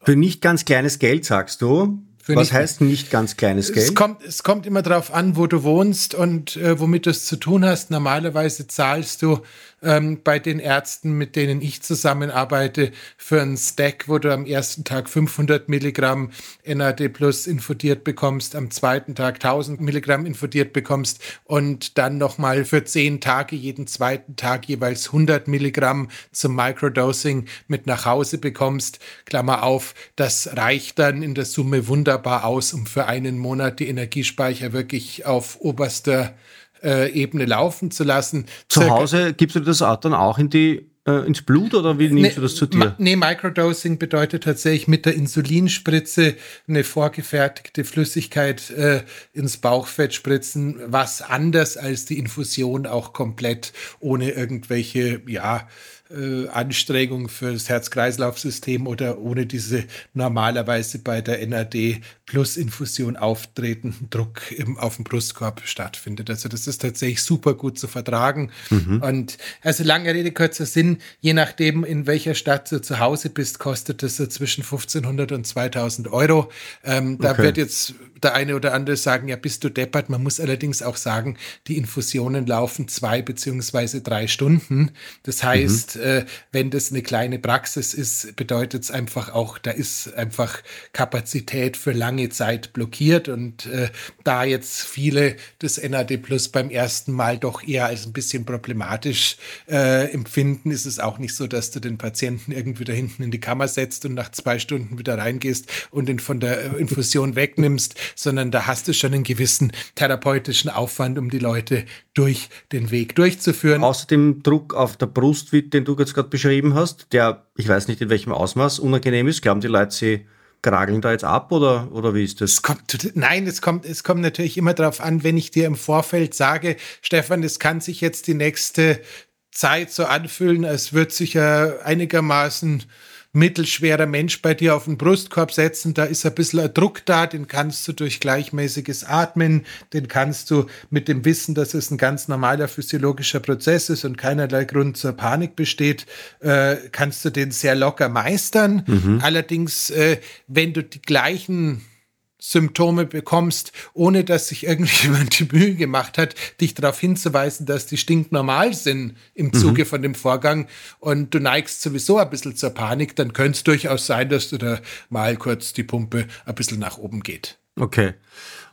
Für nicht ganz kleines Geld, sagst du? Was heißt nicht ganz kleines Geld? Es kommt, es kommt immer darauf an, wo du wohnst und äh, womit du es zu tun hast. Normalerweise zahlst du ähm, bei den Ärzten, mit denen ich zusammenarbeite, für einen Stack, wo du am ersten Tag 500 Milligramm NAD Plus infundiert bekommst, am zweiten Tag 1000 Milligramm infundiert bekommst und dann nochmal für zehn Tage jeden zweiten Tag jeweils 100 Milligramm zum Microdosing mit nach Hause bekommst. Klammer auf, das reicht dann in der Summe wunderbar aus, um für einen Monat die Energiespeicher wirklich auf oberster äh, Ebene laufen zu lassen. Zu Circa Hause gibst du das dann auch in die äh, ins Blut oder wie nimmst nee, du das zu dir? Nee, Microdosing bedeutet tatsächlich mit der Insulinspritze eine vorgefertigte Flüssigkeit äh, ins Bauchfett spritzen, was anders als die Infusion auch komplett ohne irgendwelche, ja, äh, Anstrengung für das Herz-Kreislauf-System oder ohne diese normalerweise bei der NAD plus Infusion auftretenden Druck im, auf dem Brustkorb stattfindet. Also das ist tatsächlich super gut zu vertragen. Mhm. Und also lange Rede, kurzer Sinn, je nachdem, in welcher Stadt du zu Hause bist, kostet das so zwischen 1500 und 2000 Euro. Ähm, da okay. wird jetzt der eine oder andere sagen, ja, bist du deppert. Man muss allerdings auch sagen, die Infusionen laufen zwei beziehungsweise drei Stunden. Das heißt, mhm. äh, wenn das eine kleine Praxis ist, bedeutet es einfach auch, da ist einfach Kapazität für lange Zeit blockiert. Und äh, da jetzt viele das NAD Plus beim ersten Mal doch eher als ein bisschen problematisch äh, empfinden, ist es auch nicht so, dass du den Patienten irgendwie da hinten in die Kammer setzt und nach zwei Stunden wieder reingehst und ihn von der äh, Infusion wegnimmst, sondern da hast du schon einen gewissen therapeutischen Aufwand, um die Leute durch den Weg durchzuführen. Außer dem Druck auf der Brust, den du jetzt gerade beschrieben hast, der, ich weiß nicht in welchem Ausmaß, unangenehm ist, glauben die Leute, sie grageln da jetzt ab oder, oder wie ist das? Es kommt, nein, es kommt, es kommt natürlich immer darauf an, wenn ich dir im Vorfeld sage, Stefan, das kann sich jetzt die nächste Zeit so anfühlen, als wird sich ja einigermaßen mittelschwerer Mensch bei dir auf den Brustkorb setzen, da ist ein bisschen ein Druck da, den kannst du durch gleichmäßiges Atmen, den kannst du mit dem Wissen, dass es ein ganz normaler physiologischer Prozess ist und keinerlei Grund zur Panik besteht, äh, kannst du den sehr locker meistern. Mhm. Allerdings, äh, wenn du die gleichen Symptome bekommst, ohne dass sich irgendjemand die Mühe gemacht hat, dich darauf hinzuweisen, dass die stinknormal sind im mhm. Zuge mhm. von dem Vorgang und du neigst sowieso ein bisschen zur Panik, dann könnte es durchaus sein, dass du da mal kurz die Pumpe ein bisschen nach oben geht. Okay.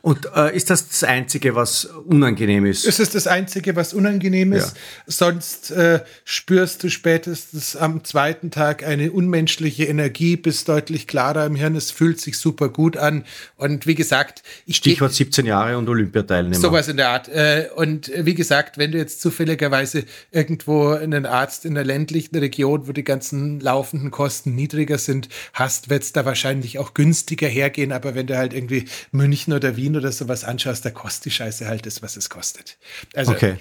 Und äh, ist das das Einzige, was unangenehm ist? Es ist das Einzige, was unangenehm ist. Ja. Sonst äh, spürst du spätestens am zweiten Tag eine unmenschliche Energie, bist deutlich klarer im Hirn. Es fühlt sich super gut an. Und wie gesagt, ich Stichwort 17 Jahre und Olympiateilnehmer. Sowas in der Art. Äh, und wie gesagt, wenn du jetzt zufälligerweise irgendwo einen Arzt in einer ländlichen Region, wo die ganzen laufenden Kosten niedriger sind, hast, wird es da wahrscheinlich auch günstiger hergehen. Aber wenn du halt irgendwie München oder Wien oder sowas anschaust, da kostet die Scheiße halt das, was es kostet. Also, okay.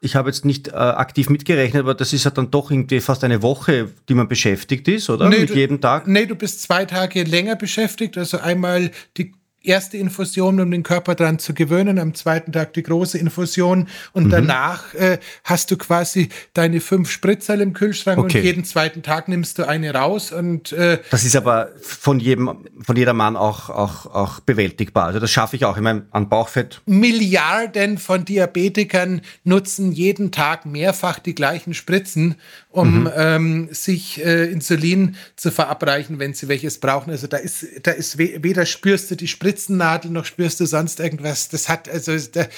Ich habe jetzt nicht äh, aktiv mitgerechnet, aber das ist ja dann doch irgendwie fast eine Woche, die man beschäftigt ist, oder? Nee, Mit du, jedem Tag? Nee, du bist zwei Tage länger beschäftigt. Also einmal die erste Infusion, um den Körper dran zu gewöhnen, am zweiten Tag die große Infusion und mhm. danach äh, hast du quasi deine fünf Spritzer im Kühlschrank okay. und jeden zweiten Tag nimmst du eine raus und äh, das ist aber von jedem von jeder Mann auch auch auch bewältigbar. Also das schaffe ich auch. Ich meine an Bauchfett. Milliarden von Diabetikern nutzen jeden Tag mehrfach die gleichen Spritzen, um mhm. ähm, sich äh, Insulin zu verabreichen, wenn sie welches brauchen. Also da ist da ist weder spürst du die Spritze Sprizennadel, noch spürst du sonst irgendwas. Das hat also der,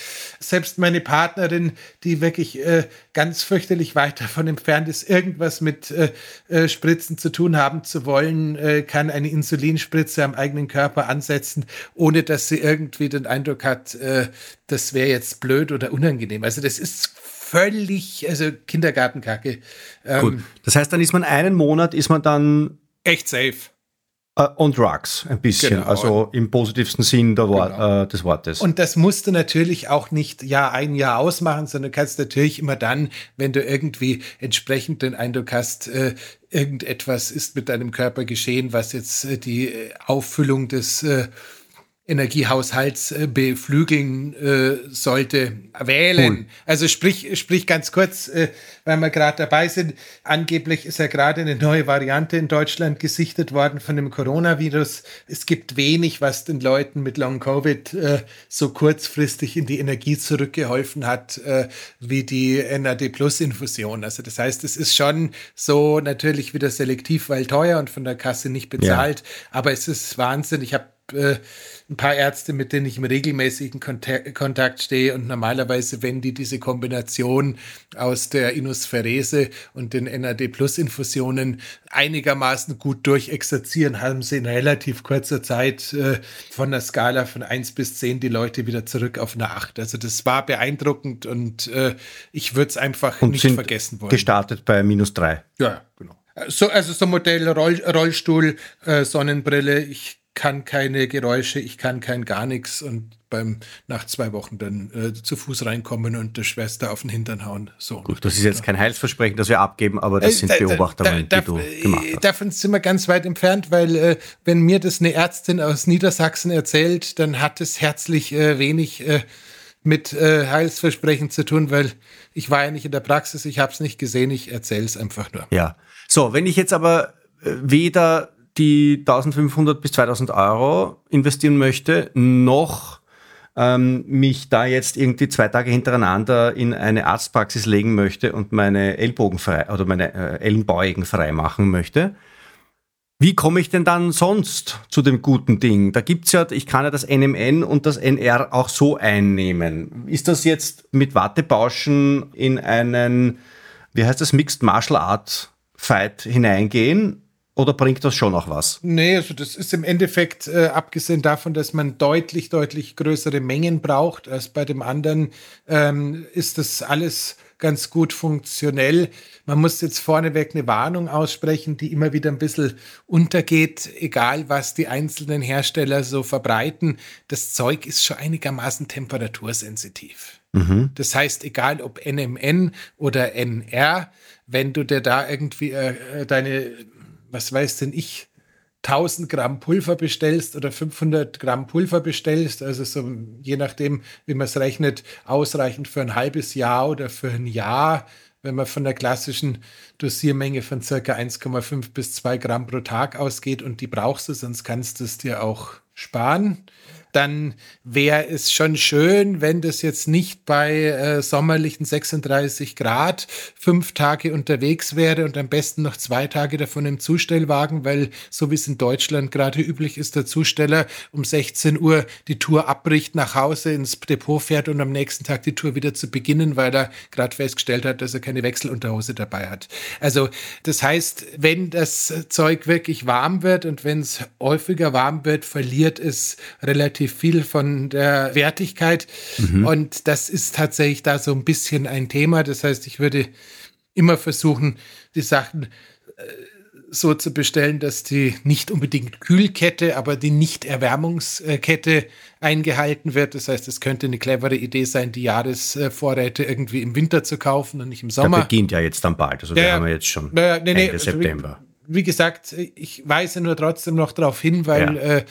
selbst meine Partnerin, die wirklich äh, ganz fürchterlich weit davon entfernt ist, irgendwas mit äh, äh, Spritzen zu tun haben zu wollen, äh, kann eine Insulinspritze am eigenen Körper ansetzen, ohne dass sie irgendwie den Eindruck hat, äh, das wäre jetzt blöd oder unangenehm. Also das ist völlig, also Kindergartenkacke. Ähm, Gut. Das heißt, dann ist man einen Monat, ist man dann echt safe. Uh, on drugs, ein bisschen, genau. also im positivsten Sinn Wort, genau. uh, des Wortes. Und das musst du natürlich auch nicht Jahr ein Jahr ausmachen, sondern kannst natürlich immer dann, wenn du irgendwie entsprechend den Eindruck hast, äh, irgendetwas ist mit deinem Körper geschehen, was jetzt äh, die äh, Auffüllung des äh, Energiehaushalts äh, beflügeln äh, sollte, wählen. Cool. Also sprich, sprich ganz kurz, äh, weil wir gerade dabei sind. Angeblich ist ja gerade eine neue Variante in Deutschland gesichtet worden von dem Coronavirus. Es gibt wenig, was den Leuten mit Long Covid äh, so kurzfristig in die Energie zurückgeholfen hat, äh, wie die NAD Plus Infusion. Also das heißt, es ist schon so natürlich wieder selektiv, weil teuer und von der Kasse nicht bezahlt. Ja. Aber es ist Wahnsinn. Ich habe äh, ein paar Ärzte, mit denen ich im regelmäßigen Kontakt stehe und normalerweise, wenn die diese Kombination aus der Inusferese und den NAD-Plus-Infusionen einigermaßen gut durchexerzieren, haben sie in relativ kurzer Zeit äh, von der Skala von 1 bis 10 die Leute wieder zurück auf eine 8. Also das war beeindruckend und äh, ich würde es einfach und nicht vergessen wollen. Gestartet bei minus 3. Ja, genau. So, also so Modell Roll, Rollstuhl, äh, Sonnenbrille. Ich kann keine Geräusche, ich kann kein gar nichts und beim nach zwei Wochen dann äh, zu Fuß reinkommen und der Schwester auf den Hintern hauen. So. Gut, das ist jetzt kein Heilsversprechen, das wir abgeben, aber das äh, sind Beobachtungen, da, da, da, die du gemacht hast. Davon sind wir ganz weit entfernt, weil äh, wenn mir das eine Ärztin aus Niedersachsen erzählt, dann hat es herzlich äh, wenig äh, mit äh, Heilsversprechen zu tun, weil ich war ja nicht in der Praxis, ich habe es nicht gesehen, ich erzähle es einfach nur. Ja, so, wenn ich jetzt aber weder die 1500 bis 2000 Euro investieren möchte, noch ähm, mich da jetzt irgendwie zwei Tage hintereinander in eine Arztpraxis legen möchte und meine Ellbogen frei oder meine äh, Ellenbeugen frei machen möchte. Wie komme ich denn dann sonst zu dem guten Ding? Da gibt's ja, ich kann ja das NMN und das NR auch so einnehmen. Ist das jetzt mit Wattebauschen in einen, wie heißt das, Mixed Martial Art Fight hineingehen? Oder bringt das schon noch was? Nee, also das ist im Endeffekt, äh, abgesehen davon, dass man deutlich, deutlich größere Mengen braucht als bei dem anderen, ähm, ist das alles ganz gut funktionell. Man muss jetzt vorneweg eine Warnung aussprechen, die immer wieder ein bisschen untergeht, egal was die einzelnen Hersteller so verbreiten. Das Zeug ist schon einigermaßen temperatursensitiv. Mhm. Das heißt, egal ob NMN oder NR, wenn du dir da irgendwie äh, äh deine was weiß denn ich, 1000 Gramm Pulver bestellst oder 500 Gramm Pulver bestellst, also so je nachdem, wie man es rechnet, ausreichend für ein halbes Jahr oder für ein Jahr, wenn man von der klassischen Dosiermenge von circa 1,5 bis 2 Gramm pro Tag ausgeht und die brauchst du, sonst kannst du es dir auch sparen dann wäre es schon schön, wenn das jetzt nicht bei äh, sommerlichen 36 Grad fünf Tage unterwegs wäre und am besten noch zwei Tage davon im Zustellwagen, weil so wie es in Deutschland gerade üblich ist, der Zusteller um 16 Uhr die Tour abbricht, nach Hause ins Depot fährt und am nächsten Tag die Tour wieder zu beginnen, weil er gerade festgestellt hat, dass er keine Wechselunterhose dabei hat. Also das heißt, wenn das Zeug wirklich warm wird und wenn es häufiger warm wird, verliert es relativ relativ viel von der Wertigkeit. Mhm. Und das ist tatsächlich da so ein bisschen ein Thema. Das heißt, ich würde immer versuchen, die Sachen äh, so zu bestellen, dass die nicht unbedingt Kühlkette, aber die Nicht-Erwärmungskette eingehalten wird. Das heißt, es könnte eine clevere Idee sein, die Jahresvorräte irgendwie im Winter zu kaufen und nicht im Sommer. Das beginnt ja jetzt dann bald. Also ja, wir haben jetzt schon ja, nee, Ende nee, also September wie gesagt, ich weise nur trotzdem noch darauf hin, weil ja. äh,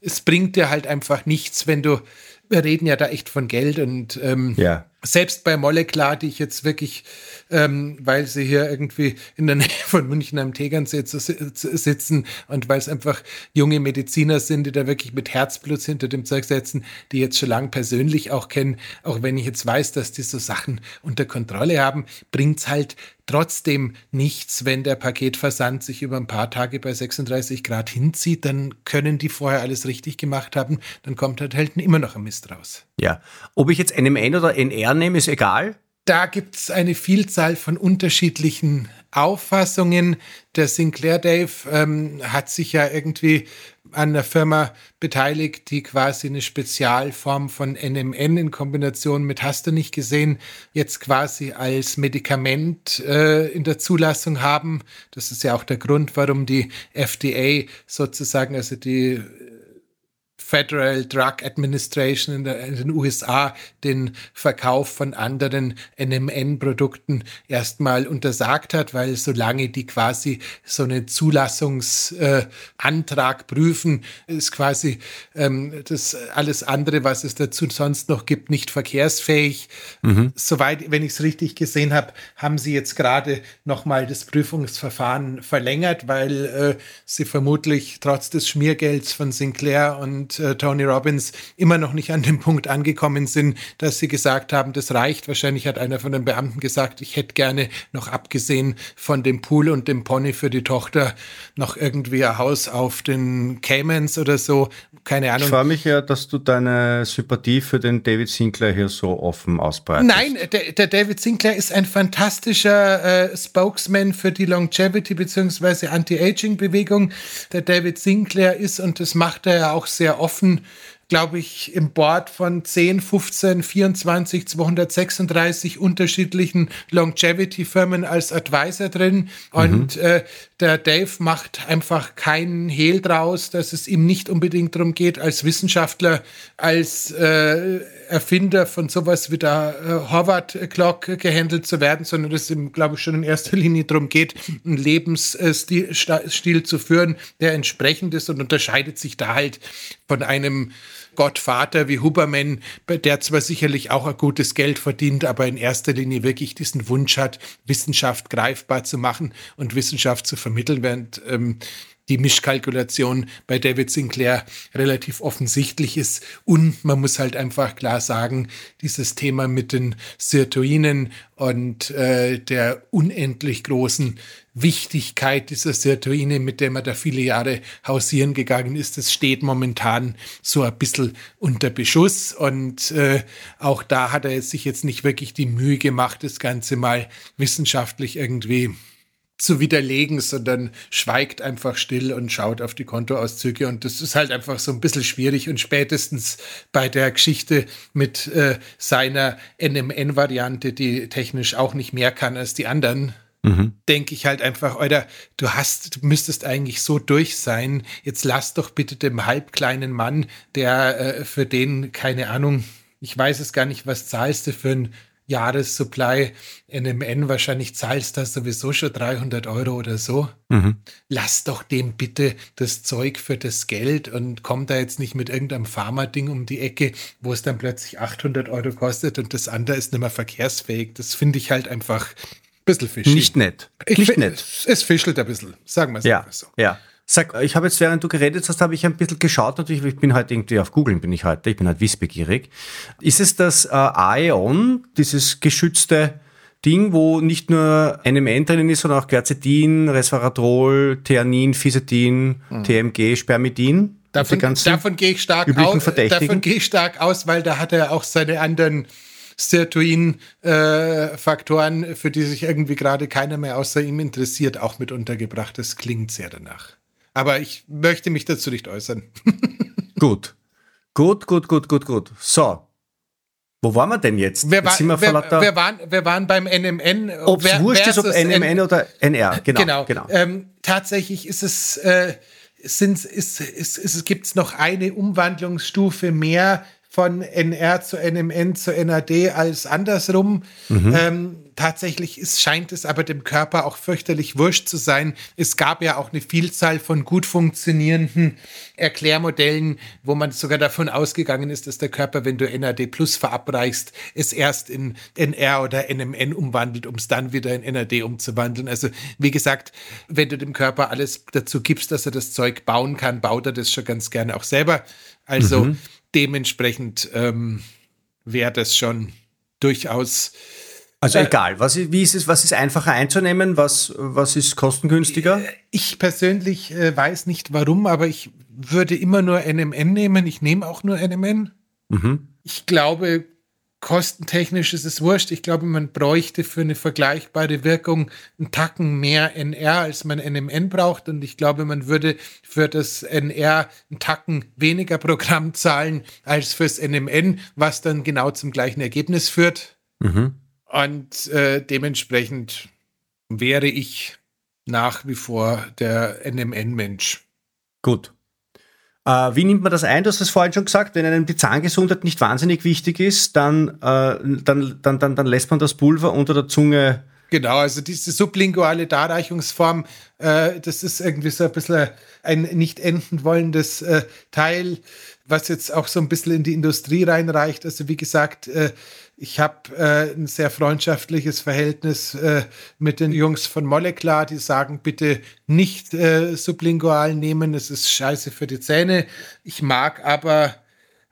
es bringt dir halt einfach nichts, wenn du, wir reden ja da echt von Geld und ähm, ja. Selbst bei Moleklar, die ich jetzt wirklich, ähm, weil sie hier irgendwie in der Nähe von München am Tegernsee sitzen und weil es einfach junge Mediziner sind, die da wirklich mit Herzblut hinter dem Zeug setzen, die jetzt schon lange persönlich auch kennen, auch wenn ich jetzt weiß, dass die so Sachen unter Kontrolle haben, bringt's halt trotzdem nichts, wenn der Paketversand sich über ein paar Tage bei 36 Grad hinzieht, dann können die vorher alles richtig gemacht haben, dann kommt halt, halt immer noch ein Mist raus. Ja, ob ich jetzt NMN oder NR nehme, ist egal. Da gibt es eine Vielzahl von unterschiedlichen Auffassungen. Der Sinclair Dave ähm, hat sich ja irgendwie an der Firma beteiligt, die quasi eine Spezialform von NMN in Kombination mit hast du nicht gesehen, jetzt quasi als Medikament äh, in der Zulassung haben. Das ist ja auch der Grund, warum die FDA sozusagen, also die Federal Drug Administration in, der, in, den USA den Verkauf von anderen NMN-Produkten erstmal untersagt hat, weil solange die quasi so einen Zulassungsantrag äh, prüfen, ist quasi ähm, das alles andere, was es dazu sonst noch gibt, nicht verkehrsfähig. Mhm. Soweit, wenn ich es richtig gesehen habe, haben sie jetzt gerade nochmal das Prüfungsverfahren verlängert, weil äh, sie vermutlich trotz des Schmiergelds von Sinclair und äh, Tony Robbins immer noch nicht an dem Punkt angekommen sind, dass sie gesagt haben, das reicht. Wahrscheinlich hat einer von den Beamten gesagt, ich hätte gerne noch abgesehen von dem Pool und dem Pony für die Tochter noch irgendwie ein Haus auf den Caymans oder so. Keine Ahnung. Ich freue mich ja, dass du deine Sympathie für den David Sinclair hier so offen ausbreitest. Nein, der, der David Sinclair ist ein fantastischer äh, Spokesman für die Longevity bzw. Anti-Aging-Bewegung. Der David Sinclair ist, und das macht er ja auch sehr offen, glaube ich, im Board von 10, 15, 24, 236 unterschiedlichen Longevity-Firmen als Advisor drin. Und mhm. äh, der Dave macht einfach keinen Hehl draus, dass es ihm nicht unbedingt darum geht, als Wissenschaftler, als äh, Erfinder von sowas wie der äh, Harvard Clock gehandelt zu werden, sondern dass es ihm, glaube ich, schon in erster Linie darum geht, einen Lebensstil Stil zu führen, der entsprechend ist und unterscheidet sich da halt von einem Gottvater wie Huberman, der zwar sicherlich auch ein gutes Geld verdient, aber in erster Linie wirklich diesen Wunsch hat, Wissenschaft greifbar zu machen und Wissenschaft zu vermitteln, während ähm, die Mischkalkulation bei David Sinclair relativ offensichtlich ist. Und man muss halt einfach klar sagen, dieses Thema mit den Sirtuinen und äh, der unendlich großen Wichtigkeit dieser Sirtuine, mit der man da viele Jahre hausieren gegangen ist, das steht momentan so ein bisschen unter Beschuss. Und äh, auch da hat er sich jetzt nicht wirklich die Mühe gemacht, das Ganze mal wissenschaftlich irgendwie zu widerlegen, sondern schweigt einfach still und schaut auf die Kontoauszüge. Und das ist halt einfach so ein bisschen schwierig. Und spätestens bei der Geschichte mit äh, seiner NMN-Variante, die technisch auch nicht mehr kann als die anderen, mhm. denke ich halt einfach, oder du hast, du müsstest eigentlich so durch sein. Jetzt lass doch bitte dem halbkleinen Mann, der äh, für den, keine Ahnung, ich weiß es gar nicht, was zahlst du für ein Jahressupply NMN, wahrscheinlich zahlst du sowieso schon 300 Euro oder so. Mhm. Lass doch dem bitte das Zeug für das Geld und komm da jetzt nicht mit irgendeinem Pharma-Ding um die Ecke, wo es dann plötzlich 800 Euro kostet und das andere ist nicht mehr verkehrsfähig. Das finde ich halt einfach ein bisschen fischig. Nicht nett. Ich nicht nett. Es fischelt ein bisschen, sagen wir es ja, so. Ja. Sag, ich habe jetzt, während du geredet hast, habe ich ein bisschen geschaut. Natürlich, ich bin halt irgendwie auf Google, bin ich heute, ich bin halt wissbegierig. Ist es das äh, Aeon, dieses geschützte Ding, wo nicht nur NMN drinnen ist, sondern auch Quercetin, Resveratrol, Theanin, Fisetin, mhm. TMG, Spermidin? Davon, davon gehe ich stark aus. Davon gehe ich stark aus, weil da hat er auch seine anderen Sirtuin-Faktoren, äh, für die sich irgendwie gerade keiner mehr außer ihm interessiert, auch mit untergebracht. Das klingt sehr danach. Aber ich möchte mich dazu nicht äußern. gut. Gut, gut, gut, gut, gut. So. Wo waren wir denn jetzt? Wir, war, jetzt wir, wir, waren, wir waren beim NMN. Ob es wurscht ist, ob NMN N oder NR. Genau. genau. genau. Ähm, tatsächlich ist es, äh, sind, ist, ist, ist, ist, gibt es noch eine Umwandlungsstufe mehr von NR zu NMN zu NAD als andersrum. Mhm. Ähm, tatsächlich ist, scheint es aber dem Körper auch fürchterlich wurscht zu sein. Es gab ja auch eine Vielzahl von gut funktionierenden Erklärmodellen, wo man sogar davon ausgegangen ist, dass der Körper, wenn du NAD Plus verabreichst, es erst in NR oder NMN umwandelt, um es dann wieder in NAD umzuwandeln. Also wie gesagt, wenn du dem Körper alles dazu gibst, dass er das Zeug bauen kann, baut er das schon ganz gerne auch selber. Also mhm dementsprechend ähm, wäre das schon durchaus. Also äh, egal, was ist, wie ist es, was ist einfacher einzunehmen, was, was ist kostengünstiger? Ich persönlich äh, weiß nicht warum, aber ich würde immer nur NMN nehmen. Ich nehme auch nur NMN. Mhm. Ich glaube, kostentechnisch ist es wurscht. Ich glaube, man bräuchte für eine vergleichbare Wirkung einen Tacken mehr NR, als man NMN braucht. Und ich glaube, man würde für das NR einen Tacken weniger Programm zahlen als fürs NMN, was dann genau zum gleichen Ergebnis führt. Mhm. Und äh, dementsprechend wäre ich nach wie vor der NMN-Mensch. Gut. Äh, wie nimmt man das ein? Du hast es vorhin schon gesagt, wenn einem die Zahngesundheit nicht wahnsinnig wichtig ist, dann, äh, dann, dann, dann, dann lässt man das Pulver unter der Zunge Genau, also diese sublinguale Darreichungsform, äh, das ist irgendwie so ein bisschen ein nicht enden wollendes äh, Teil, was jetzt auch so ein bisschen in die Industrie reinreicht. Also wie gesagt, äh, ich habe äh, ein sehr freundschaftliches Verhältnis äh, mit den Jungs von Moleklar, die sagen, bitte nicht äh, sublingual nehmen, es ist scheiße für die Zähne. Ich mag aber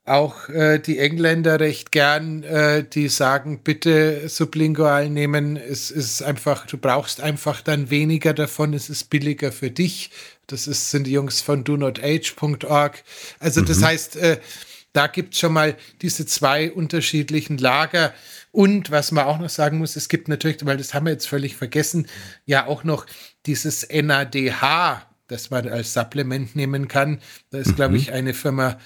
auch äh, die Engländer recht gern, äh, die sagen, bitte sublingual nehmen. Es ist einfach, du brauchst einfach dann weniger davon, es ist billiger für dich. Das ist, sind die Jungs von donotage.org. Also mhm. das heißt, äh, da gibt es schon mal diese zwei unterschiedlichen Lager. Und was man auch noch sagen muss, es gibt natürlich, weil das haben wir jetzt völlig vergessen, ja auch noch dieses NADH, das man als Supplement nehmen kann. Da ist, mhm. glaube ich, eine Firma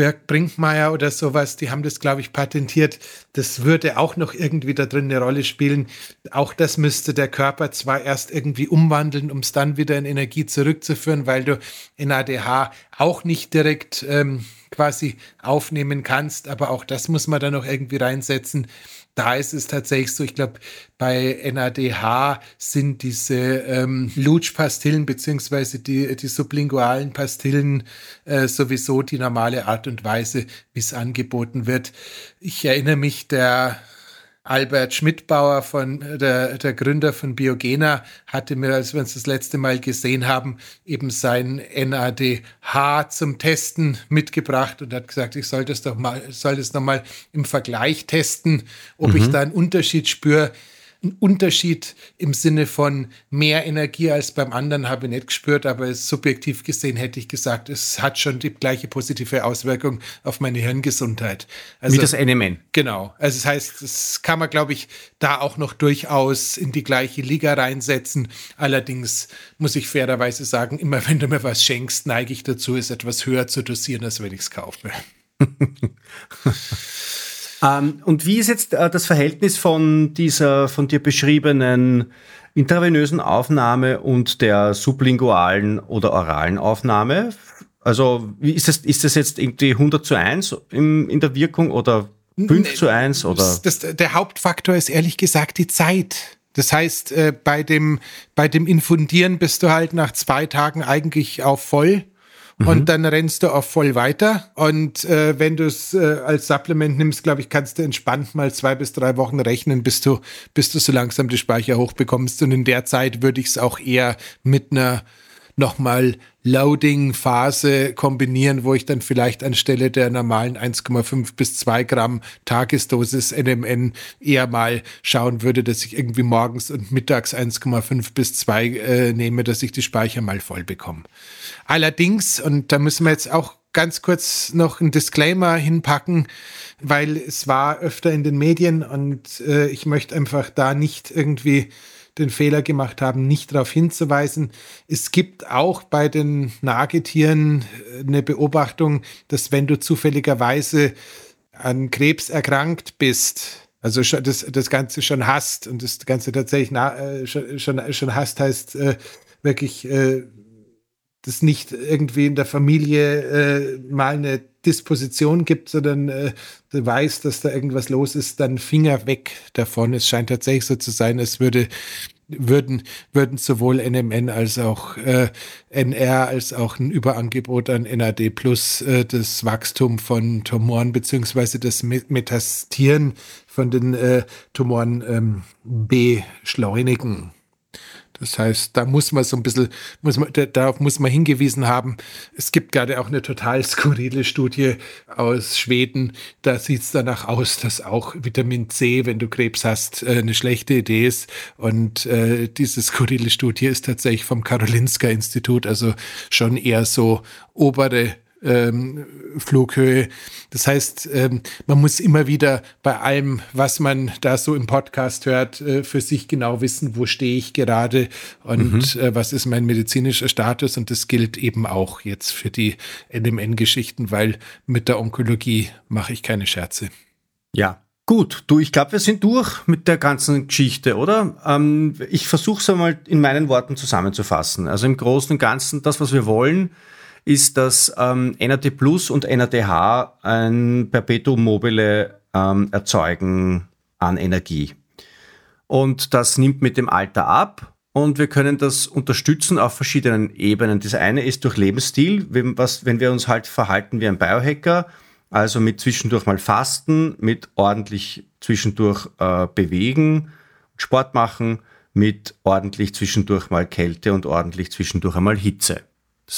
Berg Brinkmeier oder sowas, die haben das, glaube ich, patentiert. Das würde auch noch irgendwie da drin eine Rolle spielen. Auch das müsste der Körper zwar erst irgendwie umwandeln, um es dann wieder in Energie zurückzuführen, weil du NADH auch nicht direkt ähm, quasi aufnehmen kannst. Aber auch das muss man dann noch irgendwie reinsetzen. Da ist es tatsächlich so, ich glaube, bei NADH sind diese ähm, Lutsch-Pastillen beziehungsweise die, die sublingualen Pastillen äh, sowieso die normale Art und Weise, wie es angeboten wird. Ich erinnere mich, der Albert Schmidtbauer, von, der, der Gründer von Biogena, hatte mir, als wir uns das letzte Mal gesehen haben, eben sein NADH zum Testen mitgebracht und hat gesagt, ich soll das doch mal, soll das nochmal im Vergleich testen, ob mhm. ich da einen Unterschied spüre einen Unterschied im Sinne von mehr Energie als beim anderen habe ich nicht gespürt, aber subjektiv gesehen hätte ich gesagt, es hat schon die gleiche positive Auswirkung auf meine Hirngesundheit. Also, Wie das NMN. Genau. Also das heißt, das kann man, glaube ich, da auch noch durchaus in die gleiche Liga reinsetzen. Allerdings muss ich fairerweise sagen, immer wenn du mir was schenkst, neige ich dazu, es etwas höher zu dosieren, als wenn ich es kaufe. Ähm, und wie ist jetzt äh, das Verhältnis von dieser von dir beschriebenen intravenösen Aufnahme und der sublingualen oder oralen Aufnahme? Also wie ist das, ist das jetzt irgendwie 100 zu 1 im, in der Wirkung oder 5 zu 1? Oder? Das, der Hauptfaktor ist ehrlich gesagt die Zeit. Das heißt, äh, bei, dem, bei dem Infundieren bist du halt nach zwei Tagen eigentlich auf voll mhm. und dann rennst du auch voll weiter. Und äh, wenn du es äh, als Supplement nimmst, glaube ich, kannst du entspannt mal zwei bis drei Wochen rechnen, bis du, bis du so langsam die Speicher hochbekommst. Und in der Zeit würde ich es auch eher mit einer nochmal Loading-Phase kombinieren, wo ich dann vielleicht anstelle der normalen 1,5 bis 2 Gramm Tagesdosis NMN eher mal schauen würde, dass ich irgendwie morgens und mittags 1,5 bis 2 äh, nehme, dass ich die Speicher mal voll bekomme. Allerdings, und da müssen wir jetzt auch ganz kurz noch einen Disclaimer hinpacken, weil es war öfter in den Medien und äh, ich möchte einfach da nicht irgendwie den Fehler gemacht haben, nicht darauf hinzuweisen. Es gibt auch bei den Nagetieren äh, eine Beobachtung, dass wenn du zufälligerweise an Krebs erkrankt bist, also das, das Ganze schon hast und das Ganze tatsächlich na, äh, schon, schon, schon hast, heißt äh, wirklich äh, das nicht irgendwie in der Familie äh, mal eine Disposition gibt, sondern äh, du weißt, dass da irgendwas los ist, dann Finger weg davon. Es scheint tatsächlich so zu sein, es würde würden, würden sowohl NMN als auch äh, NR als auch ein Überangebot an NAD Plus äh, das Wachstum von Tumoren beziehungsweise das Metastieren von den äh, Tumoren ähm, beschleunigen. Das heißt, da muss man so ein bisschen, muss man, darauf muss man hingewiesen haben. Es gibt gerade auch eine total skurrile Studie aus Schweden. Da sieht es danach aus, dass auch Vitamin C, wenn du Krebs hast, äh, eine schlechte Idee ist. Und äh, diese skurrile Studie ist tatsächlich vom Karolinska Institut, also schon eher so obere ähm, Flughöhe. Das heißt, ähm, man muss immer wieder bei allem, was man da so im Podcast hört, äh, für sich genau wissen, wo stehe ich gerade und mhm. äh, was ist mein medizinischer Status. Und das gilt eben auch jetzt für die NMN-Geschichten, weil mit der Onkologie mache ich keine Scherze. Ja, Gut, du, ich glaube, wir sind durch mit der ganzen Geschichte, oder? Ähm, ich versuche es einmal in meinen Worten zusammenzufassen. Also im Großen und Ganzen, das, was wir wollen, ist, dass ähm, NAD Plus und NADH ein Perpetuum mobile ähm, erzeugen an Energie. Und das nimmt mit dem Alter ab und wir können das unterstützen auf verschiedenen Ebenen. Das eine ist durch Lebensstil, wenn, was, wenn wir uns halt verhalten wie ein Biohacker, also mit zwischendurch mal Fasten, mit ordentlich zwischendurch äh, bewegen, Sport machen, mit ordentlich zwischendurch mal Kälte und ordentlich zwischendurch einmal Hitze.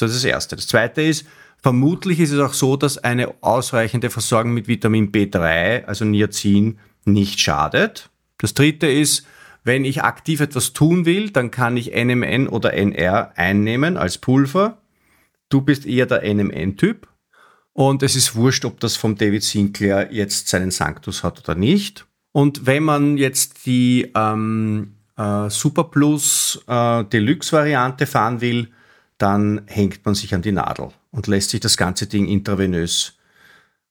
Das ist das Erste. Das Zweite ist, vermutlich ist es auch so, dass eine ausreichende Versorgung mit Vitamin B3, also Niacin, nicht schadet. Das Dritte ist, wenn ich aktiv etwas tun will, dann kann ich NMN oder NR einnehmen als Pulver. Du bist eher der NMN-Typ. Und es ist wurscht, ob das vom David Sinclair jetzt seinen Sanctus hat oder nicht. Und wenn man jetzt die ähm, äh, Super Plus äh, Deluxe-Variante fahren will, dann hängt man sich an die Nadel und lässt sich das ganze Ding intravenös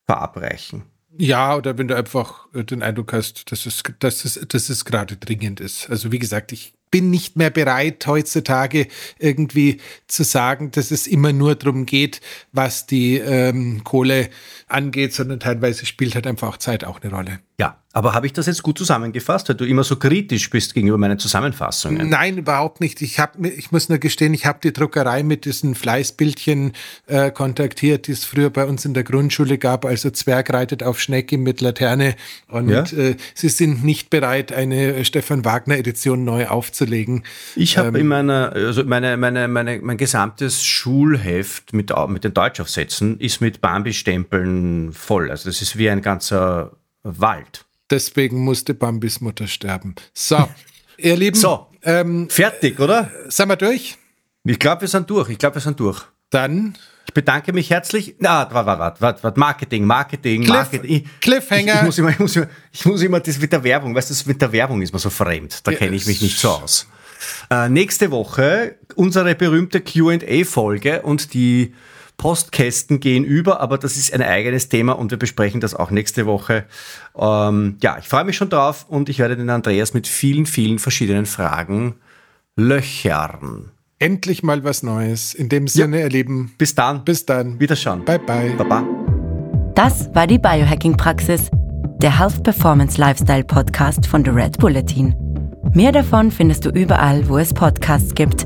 verabreichen. Ja, oder wenn du einfach äh, den Eindruck hast, dass es, dass es, dass es gerade dringend ist. Also wie gesagt, ich bin nicht mehr bereit, heutzutage irgendwie zu sagen, dass es immer nur darum geht, was die ähm, Kohle angeht, sondern teilweise spielt halt einfach auch Zeit auch eine Rolle. Ja, aber habe ich das jetzt gut zusammengefasst, weil du immer so kritisch bist gegenüber meinen Zusammenfassungen? Nein, überhaupt nicht. Ich, hab, ich muss nur gestehen, ich habe die Druckerei mit diesen Fleißbildchen äh, kontaktiert, die es früher bei uns in der Grundschule gab, also Zwerg reitet auf Schnecke mit Laterne. Und ja? äh, sie sind nicht bereit, eine Stefan Wagner-Edition neu aufzulegen. Ich habe ähm, in meiner, also meine, meine, meine, mein gesamtes Schulheft mit, mit den Deutschaufsätzen ist mit Bambi-Stempeln voll. Also das ist wie ein ganzer Wald. Deswegen musste Bambis Mutter sterben. So, ihr Lieben. So, ähm, fertig, oder? Sind wir durch? Ich glaube, wir sind durch. Ich glaube, wir sind durch. Dann. Ich bedanke mich herzlich. Na, warte, warte, warte, warte, Marketing, Marketing, Cliff, Marketing. Cliffhanger. Ich, ich, muss immer, ich, muss immer, ich muss immer das mit der Werbung, weißt du, mit der Werbung ist mir so fremd. Da kenne ich mich nicht so aus. Äh, nächste Woche unsere berühmte QA-Folge und die Postkästen gehen über, aber das ist ein eigenes Thema und wir besprechen das auch nächste Woche. Ähm, ja, ich freue mich schon drauf und ich werde den Andreas mit vielen, vielen verschiedenen Fragen löchern. Endlich mal was Neues. In dem Sinne, ja. erleben. Bis dann. Bis dann. Wiederschauen. Bye, bye. Baba. Das war die Biohacking-Praxis, der Health Performance Lifestyle Podcast von The Red Bulletin. Mehr davon findest du überall, wo es Podcasts gibt,